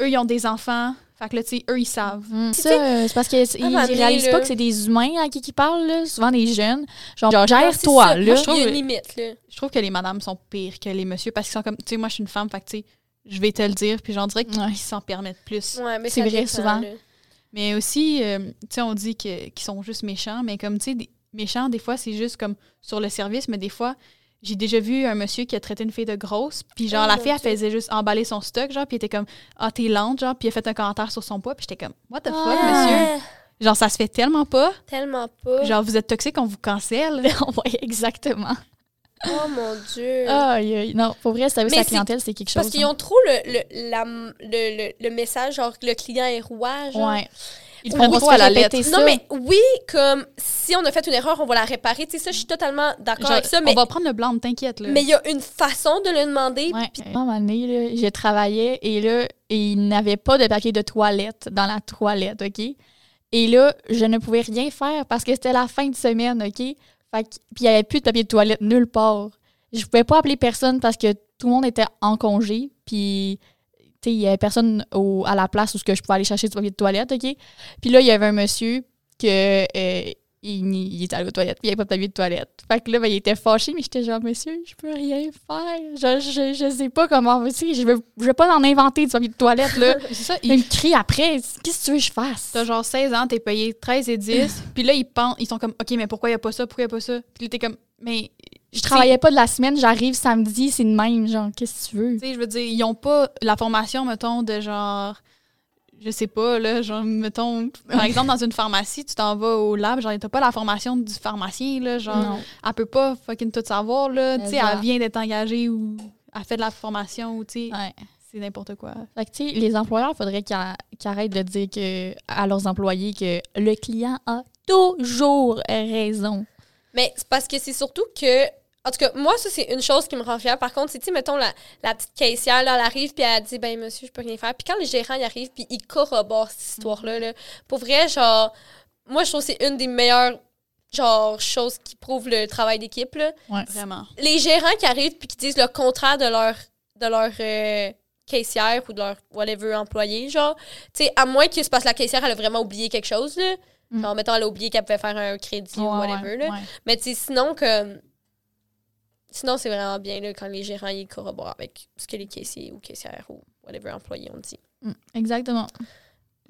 eux, ils ont des enfants. Fait que là, tu sais, eux, ils savent. Mm. Tu Ça, euh, c'est parce qu'ils donné, réalisent là- pas que c'est des humains à qui qui parlent, là, souvent des jeunes. Genre, gère-toi, là. Moi, je trouve- y a une limite, là. Je trouve que les madames sont pires que les messieurs parce qu'ils sont comme, tu sais, moi, je suis une femme, fait que, tu sais, je vais te le dire. Puis j'en dirais qu'ils Ouais. s'en permettent plus. Ouais, mais C'est vrai, dépend, souvent. là. Mais aussi, euh, tu sais, on dit que- qu'ils sont juste méchants, mais comme, tu sais, des- méchants, des fois, c'est juste comme sur le service, mais des fois, j'ai déjà vu un monsieur qui a traité une fille de grosse, puis genre, Oh, la fille, elle faisait juste emballer son stock, genre, puis elle était comme, ah, t'es lente, genre, puis elle a fait un commentaire sur son poids, puis j'étais comme, what the fuck, Ah. monsieur? Genre, ça se fait tellement pas. Tellement pas. Genre, vous êtes toxique, on vous cancelle. ouais, exactement. Oh mon Dieu. Ah, aïe, aïe. non, pour vrai, service à la clientèle, c'est quelque chose. Parce qu'ils hein. ont trop le, le, la- le, le, message, genre, le client est roi. Genre. Ouais. Ils On prennent à la lettre. ça. Non, mais oui, comme si on a fait une erreur, on va la réparer. Tu sais, ça, je suis totalement d'accord avec ça. Mais On va prendre le blanc, t'inquiète, là. mais il y a une façon de le demander. Ouais. Puis, à un moment donné, là, je travaillais et là, il n'avait pas de papier de toilette dans la toilette, OK? Et là, je ne pouvais rien faire parce que c'était la fin de semaine, OK? Fait que- puis il n'y avait plus de papier de toilette nulle part. Je pouvais pas appeler personne parce que tout le monde était en congé. Puis, il y avait personne au- à la place où je pouvais aller chercher du papier de toilette, OK? Puis là, il y avait un monsieur que euh, il, il était allé aux toilettes, puis il n'y avait pas de papier de toilette. Fait que là, ben, il était fâché, mais j'étais genre, monsieur, je peux rien faire. Je, je, je sais pas comment, tu sais, je veux, je veux pas en inventer du papier de toilette, là. C'est ça, Il me crie après, qu'est-ce que tu veux que je fasse? T'as genre 16 ans, t'es payé 13 et 10. puis là, ils pensent, ils sont comme, OK, mais pourquoi il n'y a pas ça? Pourquoi il n'y a pas ça? Puis là, t'es comme, mais. Je travaillais pas de la semaine, j'arrive samedi, c'est de même, genre, qu'est-ce que tu veux? Tu sais, je veux dire, ils ont pas la formation, mettons, de genre. Je sais pas, là, genre, mettons, par exemple, dans une pharmacie, tu t'en vas au lab, genre, t'as pas la formation du pharmacien, là, genre, Non. elle peut pas fucking tout savoir, là, tu sais, elle vient d'être engagée ou elle fait de la formation, ou, tu sais, Ouais. c'est n'importe quoi. Fait que, tu sais, les employeurs, il faudrait qu'ils arrêtent de dire que, à leurs employés que le client a toujours raison. Mais c'est parce que c'est surtout que. En tout cas, moi, ça, c'est une chose qui me rend fière. Par contre, c'est, tu sais, mettons, la, la petite caissière, là, elle arrive, puis elle dit, ben, monsieur, je peux rien faire. Puis quand le gérant, il arrive, puis il corrobore cette histoire-là, là, pour vrai, genre, moi, je trouve que c'est une des meilleures, genre, choses qui prouvent le travail d'équipe, là. Vraiment. Les gérants qui arrivent, puis qui disent le contraire de leur, de leur euh, caissière ou de leur, whatever, employé, genre, tu sais, à moins que parce que la caissière, elle a vraiment oublié quelque chose, là. Mm. Genre, mettons, elle a oublié qu'elle pouvait faire un crédit ou Ouais, whatever, ouais, là. ouais. Mais tu sais, sinon, comme. Sinon, c'est vraiment bien là, quand les gérants ils corroborent avec ce que les caissiers ou caissières ou whatever employés ont dit. Mm, Exactement.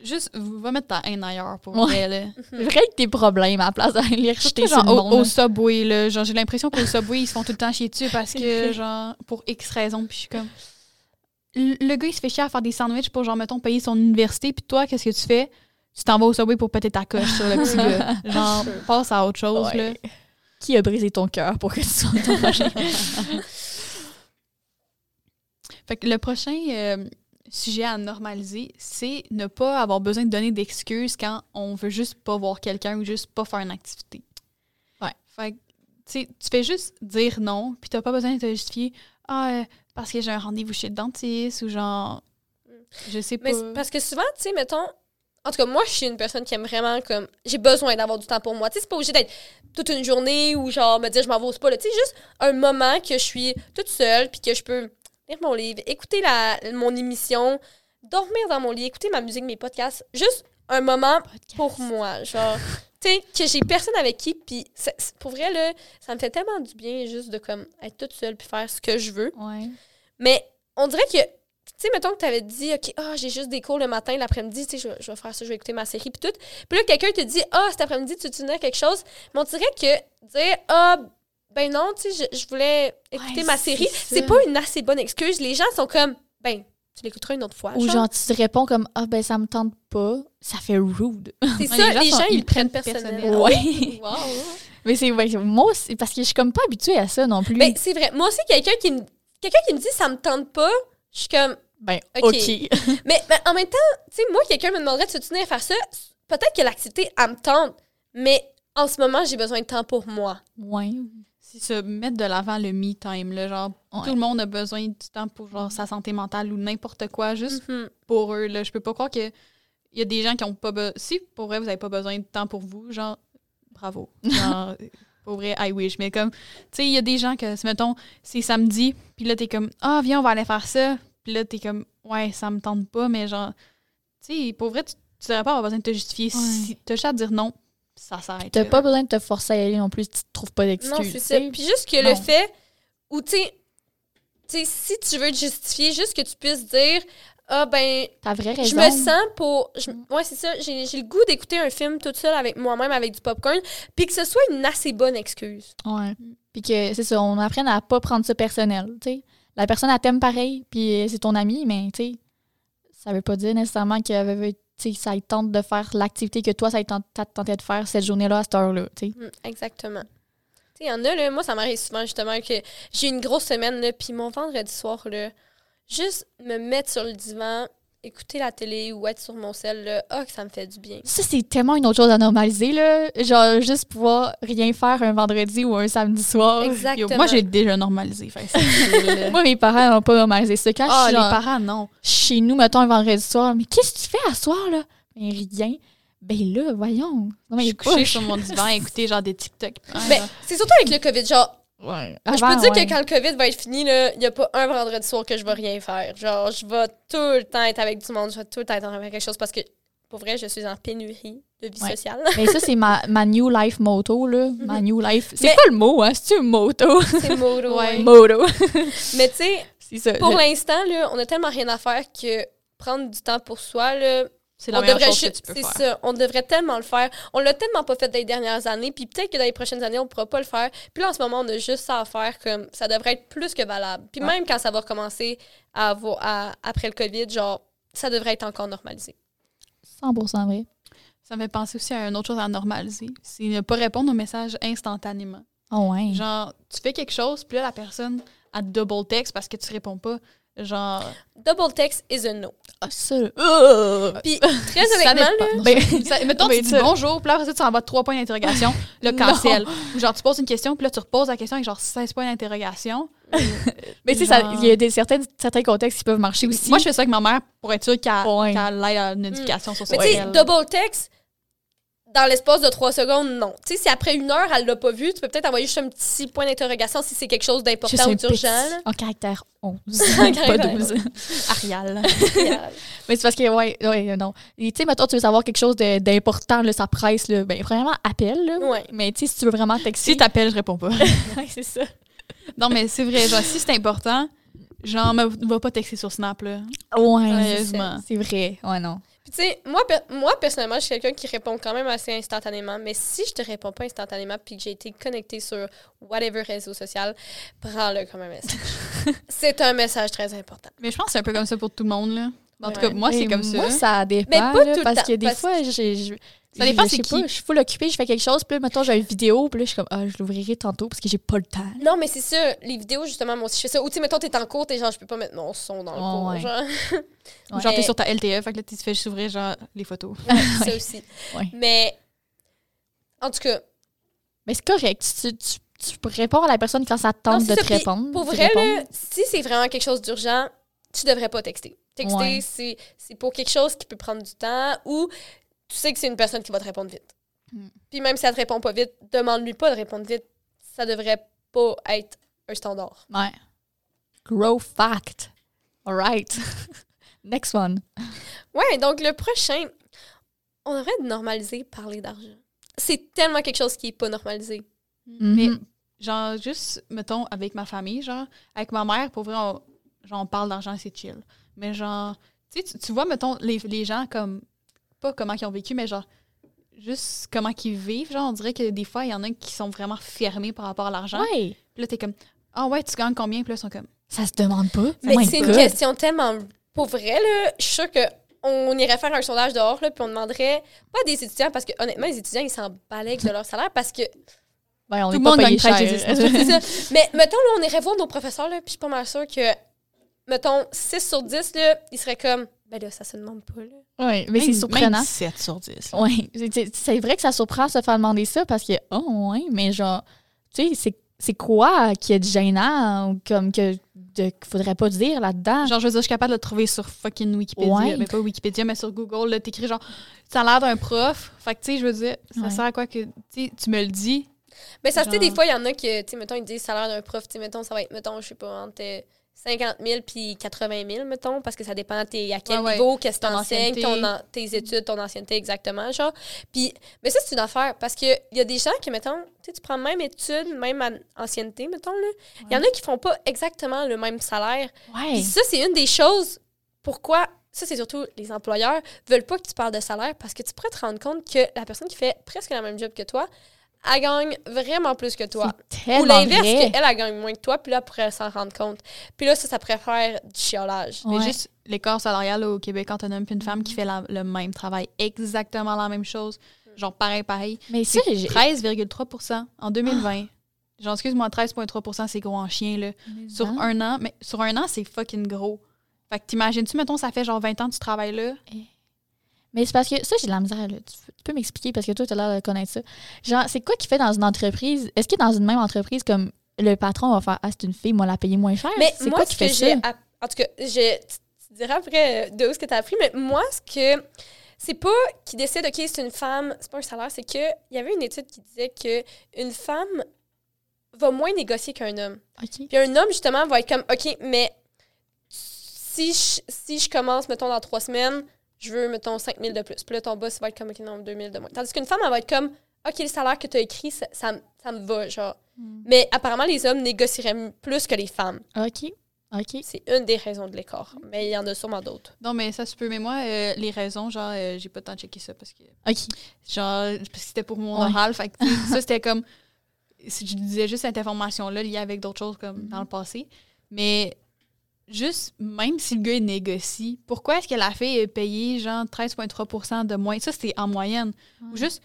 Juste, va mettre ta haine ailleurs, pour Ouais. vrai, là. Règle tes problèmes à la place d'aller rejeter genre, au, monde. au. Subway, là. Genre, j'ai l'impression qu'au Subway, ils se font tout le temps chier dessus parce que, genre, pour X raisons. Puis je suis comme. Le le gars, il se fait chier à faire des sandwichs pour, genre, mettons, payer son université. Puis toi, qu'est-ce que tu fais? Tu t'en vas au Subway pour péter ta coche sur le petit gars. Genre, passe à autre chose, là. Qui a brisé ton cœur pour que tu sois encouragé? Fait que le prochain euh, sujet à normaliser, c'est ne pas avoir besoin de donner d'excuses quand on veut juste pas voir quelqu'un ou juste pas faire une activité. Ouais. Fait que, tu fais juste dire non, puis t'as pas besoin de te justifier. Ah, euh, parce que j'ai un rendez-vous chez le dentiste ou genre. Je sais pas. Mais parce que souvent, tu sais, mettons. En tout cas, moi, je suis une personne qui aime vraiment comme. J'ai besoin d'avoir du temps pour moi. Tu sais, c'est pas obligé d'être toute une journée ou genre me dire je m'en vais au spa. Tu sais, juste un moment que je suis toute seule puis que je peux lire mon livre, écouter la, mon émission, dormir dans mon lit, écouter ma musique, mes podcasts. Juste un moment pour moi. Genre, tu sais, que j'ai personne avec qui. Puis pour vrai, là, ça me fait tellement du bien juste de comme être toute seule puis faire ce que je veux. Ouais. Mais on dirait que, sais, mettons que tu avais dit, OK, ah, j'ai juste des cours le matin, l'après-midi, tu sais, je, vais- je vais faire ça, je vais écouter ma série, puis tout. Puis là, quelqu'un te dit, ah, cet après-midi, tu tu à quelque chose. Mais on dirait que dire, ah, ben non, tu sais, je, je voulais écouter Ouais, ma série, c'est pas une assez bonne excuse. Les gens sont comme, ben, tu l'écouteras une autre fois. Ou genre. genre, tu te réponds comme Ah, ben, ça me tente pas. Ça fait rude. c'est ça, les gens les gens, sont- ils ils le prennent personnel. personnel. Ouais. Wow. Mais c'est ouais, moi aussi, parce que je suis comme pas habituée à ça non plus. Mais c'est vrai. Moi aussi, quelqu'un qui me quelqu'un qui me dit ça me tente pas, je suis comme ben, Ok. Mais, mais en même temps, tu sais, moi, quelqu'un me demanderait de se tenir à faire ça. Peut-être que l'activité, elle me tente, mais en ce moment, j'ai besoin de temps pour moi. ouais. C'est se mettre de l'avant le me time, là. Genre, Ouais. tout le monde a besoin du temps pour genre, sa santé mentale ou n'importe quoi, juste Mhm. pour eux. Là. Je peux pas croire que il y a des gens qui ont pas besoin. Si pour vrai, vous avez pas besoin de temps pour vous, genre, bravo. Genre, pour vrai, I wish. Mais comme, tu sais, il y a des gens que, mettons, c'est samedi, puis là, t'es comme, ah, viens, on va aller faire ça. Puis là, t'es comme, ouais, ça me tente pas, mais genre, tu sais, pour vrai, tu, tu devrais pas avoir besoin de te justifier. Ouais. Si t'as juste à dire non, ça s'arrête. T'as pas besoin de te forcer à y aller non plus, tu te trouves pas d'excuses. Non, c'est ça. Puis juste que Non. le fait où, tu sais, tu sais, si tu veux te justifier, juste que tu puisses dire, ah ben, vraie je me sens pour. je- ouais, c'est ça. J'ai j'ai le goût d'écouter un film toute seule avec moi-même, avec du popcorn, puis que ce soit une assez bonne excuse. Ouais. Puis que c'est ça, on apprenne à pas prendre ça personnel, tu sais. La personne, elle t'aime pareil, puis c'est ton ami, mais tu sais, ça veut pas dire nécessairement que euh, ça tente de faire l'activité que toi, ça tenté de faire cette journée-là, à cette heure-là. Mm, exactement. Il y en a, là, moi, ça m'arrive souvent, justement, que j'ai une grosse semaine, là, puis mon vendredi soir, là, juste me mettre sur le divan, écouter la télé ou être sur mon sel, là, ah, que ça me fait du bien. Ça, c'est tellement une autre chose à normaliser, là. Genre, juste pouvoir rien faire un vendredi ou un samedi soir. Yo, Exactement. moi, j'ai déjà normalisé. Fait. Moi, mes parents n'ont pas normalisé ça. Quand Ah, je suis les parents, non. chez nous, mettons, un vendredi soir, mais qu'est-ce que tu fais à soir, là? Ben, rien. Ben là, voyons. Non, Je mais suis couchée sur mon divan à écouter genre des TikTok. Mais genre, c'est surtout avec le COVID, genre, Ouais. je peux Avant, dire ouais. que quand le COVID va être fini, il n'y a pas un vendredi soir que je vais rien faire. Genre, je vais tout le temps être avec du monde, je vais tout le temps être en train de faire quelque chose parce que, pour vrai, je suis en pénurie de vie Ouais. sociale. Mais ça, c'est ma, ma new life motto, là. Ma new life. C'est quoi le mot, hein? C'est-tu un motto? C'est modo. Ouais. ouais. Motto. Mais tu sais, pour l'instant, là, on a tellement rien à faire que prendre du temps pour soi, là, C'est la on meilleure devrait chose que ju- tu peux c'est faire. ça, on devrait tellement le faire. On l'a tellement pas fait dans les dernières années, puis peut-être que dans les prochaines années, on pourra pas le faire. Puis là, en ce moment, on a juste ça à faire, comme ça devrait être plus que valable. Puis Ouais. même quand ça va recommencer à, avo- à- après le COVID, genre, ça devrait être encore normalisé. 100% vrai. Ça me fait penser aussi à une autre chose à normaliser. C'est ne pas répondre aux messages instantanément. Oh, ouais. Genre, tu fais quelque chose, puis là, la personne a double text parce que tu réponds pas. Genre, Double text is a no. Ah, ça, là. Euh. Puis très ça honnêtement, là, Ben, ça- mettons, Ben, tu dis ça- bonjour, puis là, après ça, tu envoies trois points d'interrogation, le cancel. Ou genre, tu poses une question, puis là, tu reposes la question avec genre 16 points d'interrogation. Mais tu sais, Genre- il y a des, certaines, certains contextes qui peuvent marcher aussi. Moi, je fais ça avec ma mère pour être sûre qu'elle Ouais. qu'elle ait la notification sur son mais tu sais, double text, dans l'espace de trois secondes, non. Tu sais, si après une heure, elle l'a pas vu, tu peux peut-être envoyer juste un petit point d'interrogation si c'est quelque chose d'important un ou d'urgent. En caractère 11. En pas caractère 12. Arial. Mais c'est parce que, ouais, ouais, non. Et tu sais, mettons, tu veux savoir quelque chose d'important, ça presse, là. Ben, vraiment, appelle, là. Ouais. Mais tu sais, si tu veux vraiment texter. si t'appelles, je réponds pas. Ouais, c'est ça. non, mais c'est vrai, genre, si c'est important, genre, me va pas texter sur Snap, là. Ouais, Sérieusement. c'est vrai. Ouais, non. Puis tu sais, moi, per- moi, personnellement, je suis quelqu'un qui répond quand même assez instantanément. Mais si je te réponds pas instantanément puis que j'ai été connectée sur whatever réseau social, prends-le comme un message. c'est un message très important. Mais je pense que c'est un peu comme ça pour tout le monde, là. En tout cas, moi, c'est comme ça. Moi, ça dépend. Mais pas là, tout le parce temps, que des parce- fois, j'ai. je- Ça dépend je c'est qui. pas, je suis full occupée, je fais quelque chose, puis là, mettons, j'ai une vidéo, puis là, je suis comme, ah, je l'ouvrirai tantôt parce que j'ai pas le temps. Non, mais c'est ça. Les vidéos, justement, moi aussi, je fais ça. Ou tu sais, mettons, t'es en cours, t'es genre, je peux pas mettre mon son dans le Oh, cours. ouais. Genre, Ou genre, t'es sur ta LTE, fait que là, tu te fais juste ouvrir, genre, les photos. ça aussi. Ouais. Mais, en tout cas, Mais c'est correct. Tu, tu, tu réponds à la personne quand ça te tente de ça, te répondre. Pour vrai, là, si c'est vraiment quelque chose d'urgent, tu devrais pas texter. Texter, Ouais. c'est c'est pour quelque chose qui peut prendre du temps ou tu sais que c'est une personne qui va te répondre vite. Mm. Puis même si elle te répond pas vite, demande-lui pas de répondre vite. Ça devrait pas être un standard. Ouais. Grow fact. All right. Next one. Ouais, donc le prochain, on devrait normaliser parler d'argent. C'est tellement quelque chose qui est pas normalisé. Mais, Mhm. genre, juste, mettons, avec ma famille, genre, avec ma mère, pour vrai, on, genre, on parle d'argent, c'est chill. Mais genre, tu sais, tu- vois, mettons, les, les gens comme, pas comment ils ont vécu, mais genre, juste comment ils vivent. Genre, on dirait que des fois, il y en a qui sont vraiment fermés par rapport à l'argent. Ouais. Puis là, t'es comme, ah ouais, tu gagnes combien? Puis là, ils sont comme, Ça se demande pas. Mais c'est une question tellement. Pour vrai, là, je suis sûre que. On irait faire un sondage dehors, là, puis on demanderait, pas des étudiants, parce que honnêtement, les étudiants, ils s'en balaient de leur salaire, parce que, Ouais, on Tout le monde gagne très cher. ça. Mais mettons, là, on irait voir nos professeurs, là, puis je suis pas mal sûre que, mettons, 6 sur 10, là, ils seraient comme, ben là, ça se demande pas, là. Ouais, mais c'est surprenant. même 7 sur 10. là. Ouais, c'est- vrai que ça surprend de se faire demander ça parce que, oh, ouais, mais genre, tu sais, c'est- c'est quoi qui est gênant ou comme que de- qu'il faudrait pas dire là-dedans? Genre, je veux dire, je suis capable de le trouver sur fucking Wikipédia. Ouais. Mais pas Wikipédia, mais sur Google. Là, t'écris genre, ça a l'air d'un prof. Fait que, tu sais, je veux dire, ça Ouais. sert à quoi que, tu sais, tu me le dis. Mais ça se fait, des Genre- fois, il y en a que, tu sais, mettons, ils disent salaire d'un prof, tu sais, mettons, ça va être, mettons, je sais pas, entre 50 000 puis 80 000, mettons, parce que ça dépend t'es à quel Ouais, ouais. niveau, qu'est-ce que t'enseignes, ton tes études, ton ancienneté, exactement, genre. Puis, mais ça, c'est une affaire, parce qu'il y a des gens qui, mettons, tu sais, tu prends même études, même an- ancienneté, mettons, là, il y en a qui font pas exactement le même salaire. Puis ça, c'est une des choses pourquoi, ça, c'est surtout les employeurs veulent pas que tu parles de salaire, parce que tu pourrais te rendre compte que la personne qui fait presque la même job que toi, elle gagne vraiment plus que toi. Ou l'inverse, qu'elle, elle gagne moins que toi, puis là, elle pourrait s'en rendre compte. Puis là, ça, ça pourrait faire du chiolage. Ouais. Mais juste l'écart salarial au Québec entre un homme et une femme qui fait la- le même travail, exactement la même chose. Genre, pareil, pareil. Mais C'est j'ai... 13,3% en 2020. Genre, excuse-moi, 13,3% c'est gros en chien, là. Sur Hein? un an, mais sur un an, c'est fucking gros. Fait que t'imagines-tu, mettons, ça fait genre 20 ans que tu travailles là? Mais c'est parce que ça, j'ai de la misère. Là. Tu, peux m'expliquer parce que toi, tu as l'air de connaître ça. Genre, c'est quoi qui fait dans une entreprise? Est-ce que dans une même entreprise, comme le patron va faire Ah, c'est une fille, moi, la payer moins cher? Mais c'est moi, quoi ce qui que fait ça? En tout cas, j'ai- tu, diras après euh, de où ce que tu as appris, mais moi, ce que. C'est pas qu'ils décident, OK, c'est une femme, c'est pas un salaire, c'est qu'il y avait une étude qui disait que une femme va moins négocier qu'un homme. OK. Puis un homme, justement, va être comme, OK, mais si je, si je commence, mettons, dans trois semaines, je veux, mettons, 5 000 de plus. Puis là, ton boss va être comme, OK, non, 2 000 de moins. Tandis qu'une femme, elle va être comme, OK, le salaire que tu as écrit, ça, ça, me- ça me va, genre. Hmm. Mais apparemment, les hommes négocieraient plus que les femmes. OK. OK. C'est une des raisons de l'écart. Mais il y en a sûrement d'autres. Non, mais ça se peut. Mais moi, euh, les raisons, genre, euh, j'ai pas le temps de checker ça parce que, OK. genre, parce que c'était pour mon Ouais. oral. Fait que, ça, c'était comme. si Je disais juste cette information-là liée avec d'autres choses comme Mhm. dans le passé. Mais juste, même si le gars il négocie, pourquoi est-ce que la fille est payée, genre, 13,3% de moins? Ça, c'était en moyenne. Ou Ouais. juste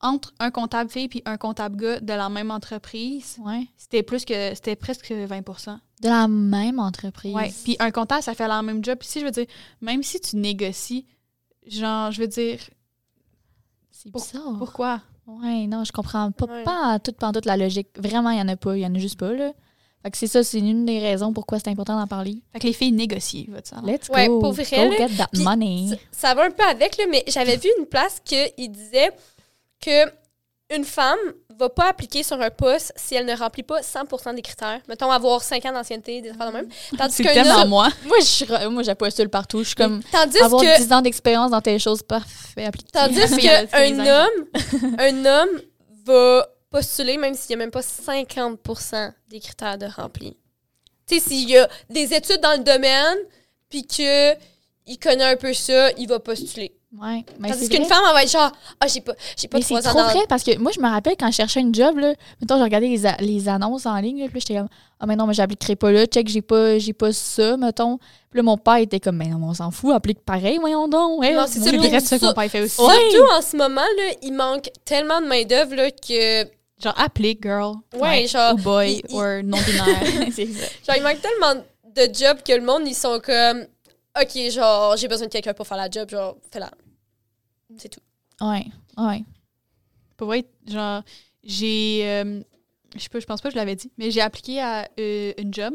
entre un comptable fille puis un comptable gars de la même entreprise, Ouais. c'était plus que. C'était presque 20% De la même entreprise. Ouais. Puis un comptable, ça fait la même job. Puis si je veux dire, même si tu négocies, genre, je veux dire, c'est Pour- bizarre. pourquoi? Ouais, non, je comprends pas, Ouais. pas toute, en toute la logique. Vraiment, il y en a pas. Il y en a juste pas, là. Fait que c'est ça, c'est une des raisons pourquoi c'est important d'en parler. Fait que les filles négocient votre salaire. Let's Ouais, go. pour vrai, Go là. get that money. Ça, ça va un peu avec, là, mais j'avais vu une place qu'il disait que une femme va pas appliquer sur un poste si elle ne remplit pas 100 des critères. Mettons, avoir 5 ans d'ancienneté, des affaires de même. Tandis C'est qu'un tellement homme... moi. Moi, je, moi, j'apostule partout. Je suis comme Tandis avoir que... 10 ans d'expérience dans telle chose, parfait, appliqué. Tandis qu'un 15 ans. homme, un homme va postuler même s'il n'y a même pas 50% des critères de remplis. Tu sais, s'il y a des études dans le domaine, puis qu'il connaît un peu ça, il va postuler. Ouais, mais c'est qu'une femme, elle va être genre, ah, j'ai pas, j'ai pas Mais c'est trois ans trop dans vrai parce que moi, je me rappelle quand je cherchais une job, là, mettons, je regardais les, les annonces en ligne, là, puis j'étais comme, ah, mais non, mais j'appliquerai pas là, check, j'ai pas, j'ai pas ça, mettons. Puis là, mon père était comme, mais non, on s'en fout, applique pareil, voyons donc. ouais, Non, c'est ça, C'est vrai ça ça- qu'on père fait aussi. Ouais. Surtout en ce moment, là, il manque tellement de main-d'œuvre là, que. Genre, applique, girl. Ouais, genre, Ou boy, ou non-binaire. Genre, il manque tellement de jobs que le monde, ils sont comme. Ok, genre, j'ai besoin de quelqu'un pour faire la job, genre, fais-la. C'est tout. Ouais, ouais. Pour vrai, genre, j'ai. euh, je sais pas, je pense pas que je l'avais dit, mais j'ai appliqué à euh, une job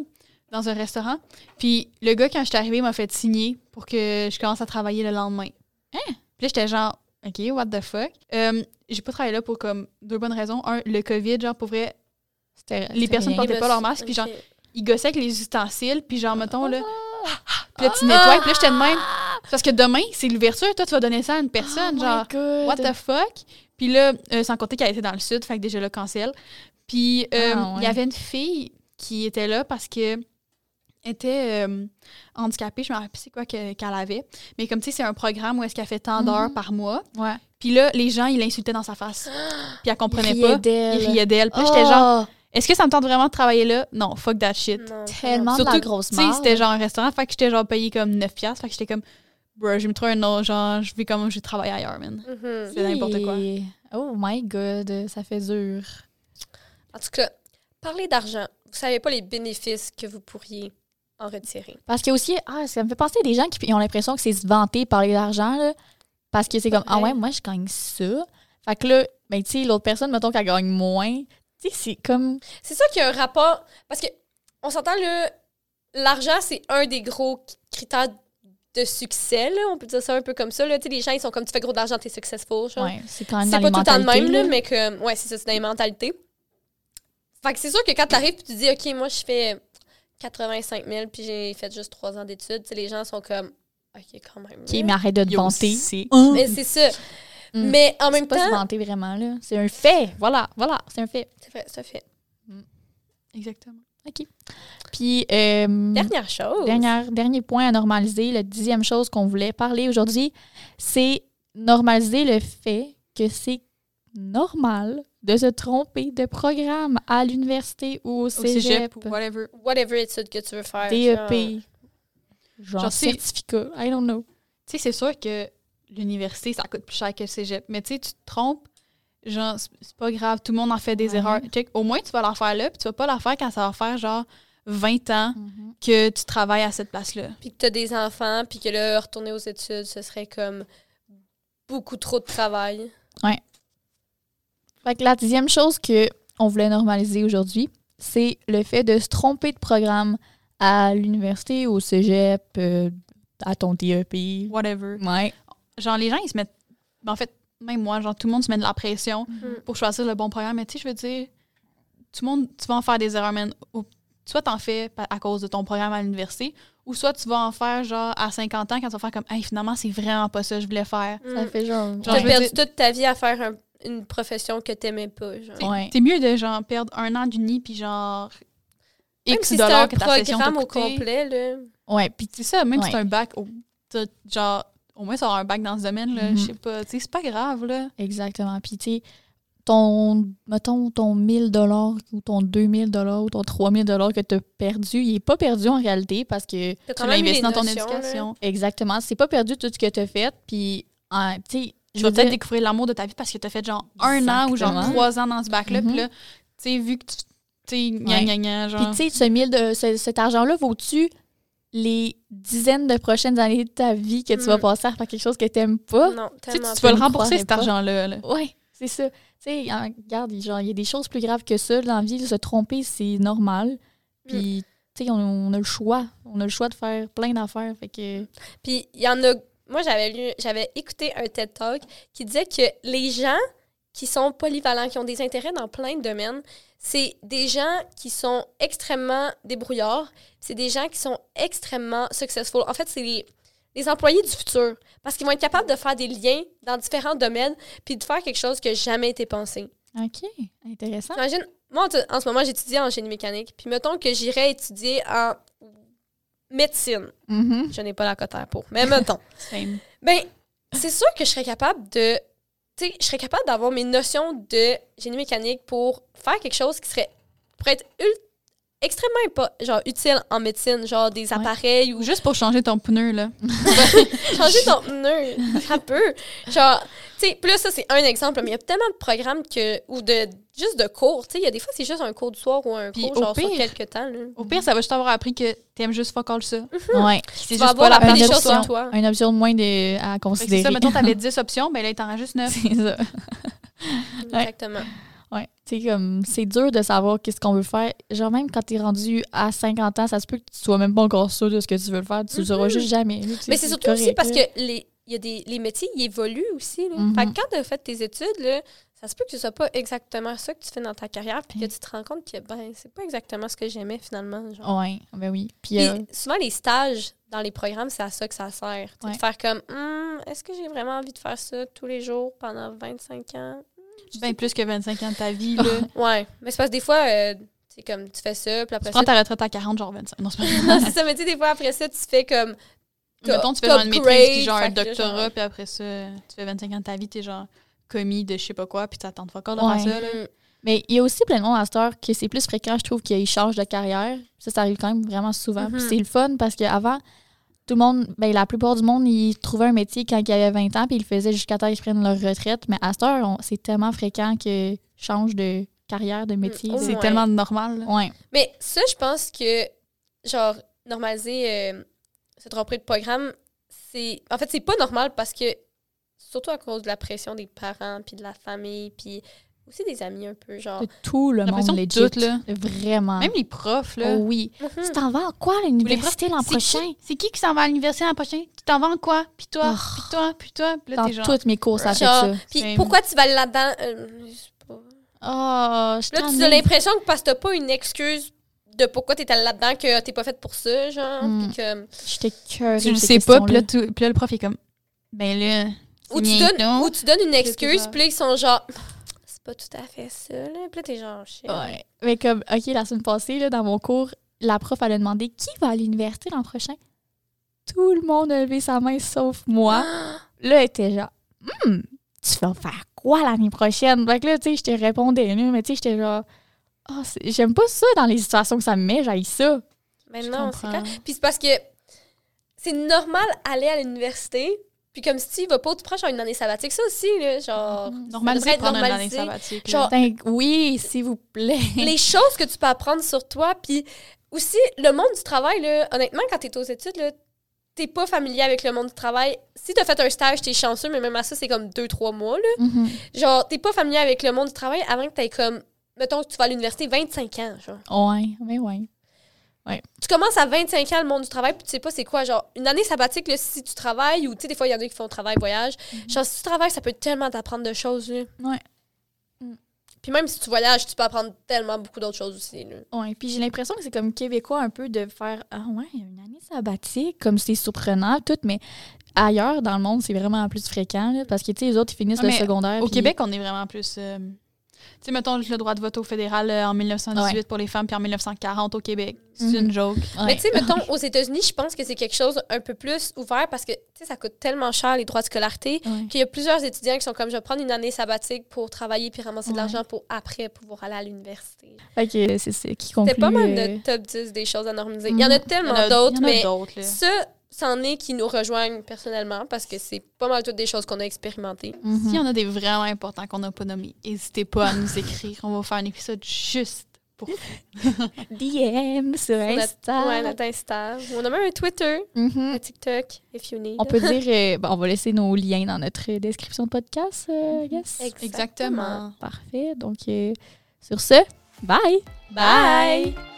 dans un restaurant. Puis le gars, quand je suis arrivée, m'a fait signer pour que je commence à travailler le lendemain. Hein? Puis là, j'étais genre, OK, what the fuck? Euh, j'ai pas travaillé là pour comme deux bonnes raisons. Un, le COVID, genre, pour vrai, C'était- Les personnes rien. portaient pas leur masque, puis genre, ils gossaient avec les ustensiles, puis genre, mettons, là, puis là, tu nettoies, puis là, j'étais de même. Parce que demain, c'est l'ouverture, toi, tu vas donner ça à une personne, Oh genre, what the fuck? Puis là, euh, sans compter qu'elle était dans le sud, fait que déjà là, cancel. Puis euh, Ah, il ouais. y avait une fille qui était là parce que était euh, handicapée, je me rappelle plus c'est quoi que- qu'elle avait. Mais comme tu sais, c'est un programme où est-ce qu'elle fait tant d'heures Mhm. par mois. Ouais. Puis là, les gens, ils l'insultaient dans sa face. Puis elle comprenait Il riait pas. d'elle. Ils riaient d'elle. Puis là, j'étais genre, Oh, est-ce que ça me tente vraiment de travailler là? Non, fuck that shit. Non, tellement de la Surtout, grosse Tu sais, c'était genre un restaurant, fait que j'étais genre payé comme 9$. piastres, Fait que j'étais comme, bro, je vais me trouver un autre, genre, je vais comme, je vais travailler ailleurs, man. Mhm. c'est n'importe quoi. Oh my God, ça fait dur. En tout cas, parler d'argent. Vous savez pas les bénéfices que vous pourriez en retirer. Parce que aussi, ah, ça me fait penser à des gens qui ont l'impression que c'est se vanter parler d'argent, là. Parce que c'est comme, ah ouais, moi, je gagne ça. Fait que là, ben, tu sais, l'autre personne, mettons qu'elle gagne moins. Tu sais, c'est comme. C'est sûr qu'il y a un rapport. Parce que, on s'entend, le l'argent, c'est un des gros critères de succès, là. On peut dire ça un peu comme ça, là. Tu sais, les gens, ils sont comme, tu fais gros d'argent, t'es successful, genre. Ouais, c'est quand même c'est pas tout le temps de même, là. mais que, ouais, c'est ça, c'est dans les mentalités. Fait que c'est sûr que quand t'arrives et tu dis, OK, moi, je fais 85 000 puis j'ai fait juste 3 ans d'études, les gens sont comme, OK, quand même. OK, mais arrête de te vanter. c'est- Hein? Mais c'est ça. Mm. Mais en C'est même pas se temps, vanter vraiment, là. C'est un fait. Voilà, voilà, c'est un fait. c'est vrai, ça fait. Exactement. Puis, euh, Dernière chose. Dernière- dernier point à normaliser, la dixième chose qu'on voulait parler aujourd'hui, c'est normaliser le fait que c'est normal de se tromper de programme à l'université ou au Au cégep, ou whatever. Whatever étude que tu veux faire. genre. DEP, genre, Genre, certificat, I don't know. Tu sais, c'est sûr que l'université, ça coûte plus cher que le cégep. Mais tu sais, tu te trompes, genre, c'est pas grave, tout le monde en fait des Ouais. erreurs. Check, au moins, tu vas la faire là, puis tu vas pas la faire quand ça va faire genre 20 ans que tu travailles à cette place-là. Puis que tu as des enfants, puis que là, retourner aux études, ce serait comme beaucoup trop de travail. Fait que la dixième chose que on voulait normaliser aujourd'hui, c'est le fait de se tromper de programme à l'université, au cégep, euh, à ton DEP. Whatever. Ouais. Genre, les gens, ils se mettent. ben, en fait, même moi, genre, tout le monde se met de la pression Mhm. pour choisir le bon programme. Mais tu sais, je veux dire, tout le monde, tu vas en faire des erreurs, man. Au- Soit t'en fais à cause de ton programme à l'université, ou soit tu vas en faire genre à 50 ans quand tu vas faire comme, hey, finalement, c'est vraiment pas ça que je voulais faire. Ça Mm. fait genre. Genre, perdu dire- toute ta vie à faire un- une profession que t'aimais pas. Genre. Ouais. C'est mieux de genre perdre un an d'uni puis genre Même X si un dollars que ta session t'a programme au complet, là. Ouais, puis C'est ça, même si c'est un bac, au- t'as, genre, au moins, ça un bac dans ce domaine-là. Mhm. Je sais pas, tu sais, c'est pas grave, là. exactement. Puis, tu sais, ton, mettons, ton 1000 dollars ou ton 2000 dollars ou ton 3000 dollars que tu as perdu, il est pas perdu en réalité parce que T'as Tu quand l'as investi dans ton notions, là. éducation. exactement, c'est pas perdu tout ce que tu as fait. Puis, en- tu sais, Tu je vas peut-être dire, découvrir l'amour de ta vie parce que t'as fait genre un an ou genre trois ans dans ce bac-là. Mhm. Puis là, tu sais, vu que tu. Tu sais, Ouais. genre. Puis, tu sais, ce 1000 de, ce- cet argent-là vaut-tu les dizaines de prochaines années de ta vie que tu vas Mm. passer à faire quelque chose que tu n'aimes pas? Non, Tu tu vas le rembourser, cet argent-là. là. Ouais, c'est ça. Tu sais, regarde, genre, il y a des choses plus graves que ça dans la vie. Se tromper, c'est normal. Puis, tu sais, on, on a le choix. On a le choix de faire plein d'affaires. Fait que. Puis il y en a. Moi, j'avais lu, j'avais écouté un TED Talk qui disait que les gens qui sont polyvalents, qui ont des intérêts dans plein de domaines, c'est des gens qui sont extrêmement débrouillards, c'est des gens qui sont extrêmement successful. En fait, c'est les, les employés du futur parce qu'ils vont être capables de faire des liens dans différents domaines puis de faire quelque chose qui n'a jamais été pensé. OK, intéressant. Imagine, moi, en en ce moment, j'étudie en génie mécanique. Puis mettons que j'irais étudier en médecine. Mhm. Je n'ai pas la cotère pour. Mais mettons. Ben, c'est sûr que je serais capable de. Tu sais, je serais capable d'avoir mes notions de génie mécanique pour faire quelque chose qui serait. pour être ul- extrêmement genre, utile en médecine, genre des appareils ou Ou juste pour changer ton pneu, là. changer ton pneu. Ça peut. Genre, tu sais, là, ça, c'est un exemple, mais il y a tellement de programmes que. ou de. juste de cours. Tu sais, il y a des fois, c'est juste un cours du soir ou un Puis cours, genre, sur quelques temps, là. Au pire, ça va juste avoir appris que t'aimes juste fuck all ça. Ouais. C'est juste avoir pas la des de choses sur toi. Une option de moins de, à que C'est considérer. ça, mettons, t'avais 10 options, ben là, t'en reste juste 9. c'est ça. Exactement. Ouais. Tu comme, c'est dur de savoir qu'est-ce qu'on veut faire. Genre, même quand t'es rendu à 50 ans, ça se peut que tu sois même pas encore sûr de ce que tu veux faire. Tu le sauras juste jamais. tu. Mais c'est surtout correct, aussi parce que les, il y a des, les métiers, ils évoluent aussi. Là. Mhm. Fait que quand tu as fait tes études, là, ça se peut que ce soit pas exactement ça que tu fais dans ta carrière, puis que tu te rends compte que ben, c'est pas exactement ce que j'aimais finalement. Genre. Ouais, ben oui. Puis, euh, souvent, les stages dans les programmes, c'est à ça que ça sert. Tu Ouais. De faire comme, Hum, est-ce que j'ai vraiment envie de faire ça tous les jours pendant 25 ans? Ben plus que 25 ans de ta vie, là. Ouais, mais c'est parce que des fois, euh, c'est comme, tu fais ça, puis Tu après prends ça... ta retraite à 40, genre 25. Non, c'est pas Non, c'est ça, mais tu sais, des fois, après ça, tu fais comme... Mettons, tu fais genre une maîtrise, puis genre un doctorat, genre- puis après ça, tu fais 25 ans de ta vie, t'es genre commis de je sais pas quoi, puis t'attends de encore de Ouais. faire ça, là. Hum, Mais il y a aussi plein de monde à cette heure que c'est plus fréquent, je trouve, qu'ils changent de carrière. Ça, ça arrive quand même vraiment souvent. Puis Mhm. c'est le fun parce qu'avant, tout le monde, ben, la plupart du monde, ils trouvaient un métier quand ils avaient 20 ans, puis ils le faisaient jusqu'à temps qu'ils prennent leur retraite. Mais à cette heure, c'est tellement fréquent qu'ils changent de carrière, de métier. De- C'est ouais. tellement normal. Ouais. Mais ça, je pense que, genre, normaliser euh, se tromper de programme, c'est. En fait, c'est pas normal parce que, surtout à cause de la pression des parents, puis de la famille, puis aussi des amis un peu, genre. De tout le monde legit. tout, là. Vraiment. Même les profs, là. Oh oui. Mhm. Tu t'en vas en quoi à l'université l'an prochain? C'est qui qui s'en va à l'université l'an prochain? Tu t'en vas en quoi? Puis toi, Oh. puis toi, puis toi? Puis là, Dans t'es genre... toutes mes cours, ça fait Genre, ça. puis pourquoi tu vas aller là-dedans? Euh, je sais pas. Oh, je Là, tu as l'impression que parce que t'as pas une excuse de pourquoi t'es allé là-dedans, que t'es pas faite pour ça, genre. Mm. puis que- J'étais cœur. Tu le sais pas, puis là, tu- puis là, le prof est comme... Ben là... Ou tu, donnes, ou tu donnes une excuse, puis là, ils sont genre. C'est pas tout à fait ça, là. Puis là, t'es genre. shit. Ouais. Mais comme, OK, la semaine passée, là, dans mon cours, la prof, elle a demandé qui va à l'université l'an prochain? Tout le monde a levé sa main sauf moi. Là, elle était genre, Hmm, tu vas faire quoi l'année prochaine? Fait que là, tu sais, je te répondais, mais tu sais, j'étais genre, Ah, c'est- j'aime pas ça dans les situations que ça me met, j'aille ça. Mais Je non, c'est clair. Puis c'est parce que c'est normal aller à l'université, puis comme si tu vas pas, tu prends genre une année sabbatique. Ça aussi, là, genre. Normaliser devrait de prendre une année sabbatique. Genre, Putain, oui, s'il vous plaît. les choses que tu peux apprendre sur toi, puis aussi le monde du travail, là, honnêtement, quand t'es aux études, là, t'es pas familier avec le monde du travail. Si t'as fait un stage, t'es chanceux, mais même à ça, c'est comme deux, trois mois, là. Mhm. Genre, t'es pas familier avec le monde du travail avant que t'aies comme, mettons que tu vas à l'université 25 ans, genre. Ouais, mais ouais. Tu commences à 25 ans le monde du travail, puis tu sais pas c'est quoi, genre, une année sabbatique, là, si tu travailles, ou tu sais, des fois, il y en a qui font travail-voyage. Genre, si tu travailles, ça peut tellement t'apprendre de choses, là. Puis même si tu voyages, tu peux apprendre tellement beaucoup d'autres choses aussi. là. Ouais, puis j'ai l'impression que c'est comme québécois un peu de faire Ah ouais, une année sabbatique, comme c'est surprenant, tout, mais ailleurs dans le monde, c'est vraiment plus fréquent, là, parce que, tu sais, les autres, ils finissent Ah, le secondaire. Au puis- Québec, on est vraiment plus. euh, tu sais, mettons le droit de vote au fédéral euh, en 1918 Ouais. pour les femmes, puis en 1940 au Québec. C'est Mhm. une joke. Ouais. Mais tu sais, mettons, aux États-Unis, je pense que c'est quelque chose un peu plus ouvert parce que, tu sais, ça coûte tellement cher les droits de scolarité Ouais. qu'il y a plusieurs étudiants qui sont comme, je vais prendre une année sabbatique pour travailler puis ramasser de l'argent pour après pouvoir aller à l'université. Que c'est c'est qui conclut. C'était pas mal euh, notre top 10 des choses à normaliser. Il y en a tellement d'autres, il y en a mais ça, c'en est qui nous rejoignent personnellement parce que c'est pas mal toutes des choses qu'on a expérimentées. mhm. S'il y en a des vraiment importants qu'on n'a pas nommés, n'hésitez pas à nous écrire. On va faire un épisode juste pour DM sur notre- Insta. Ouais, notre Insta. On a même un Twitter, Mhm. un TikTok, if you need. On peut dire, euh, bon, on va laisser nos liens dans notre description de podcast, euh, I guess. Exactement. Parfait. Donc, euh, sur ce, bye! Bye!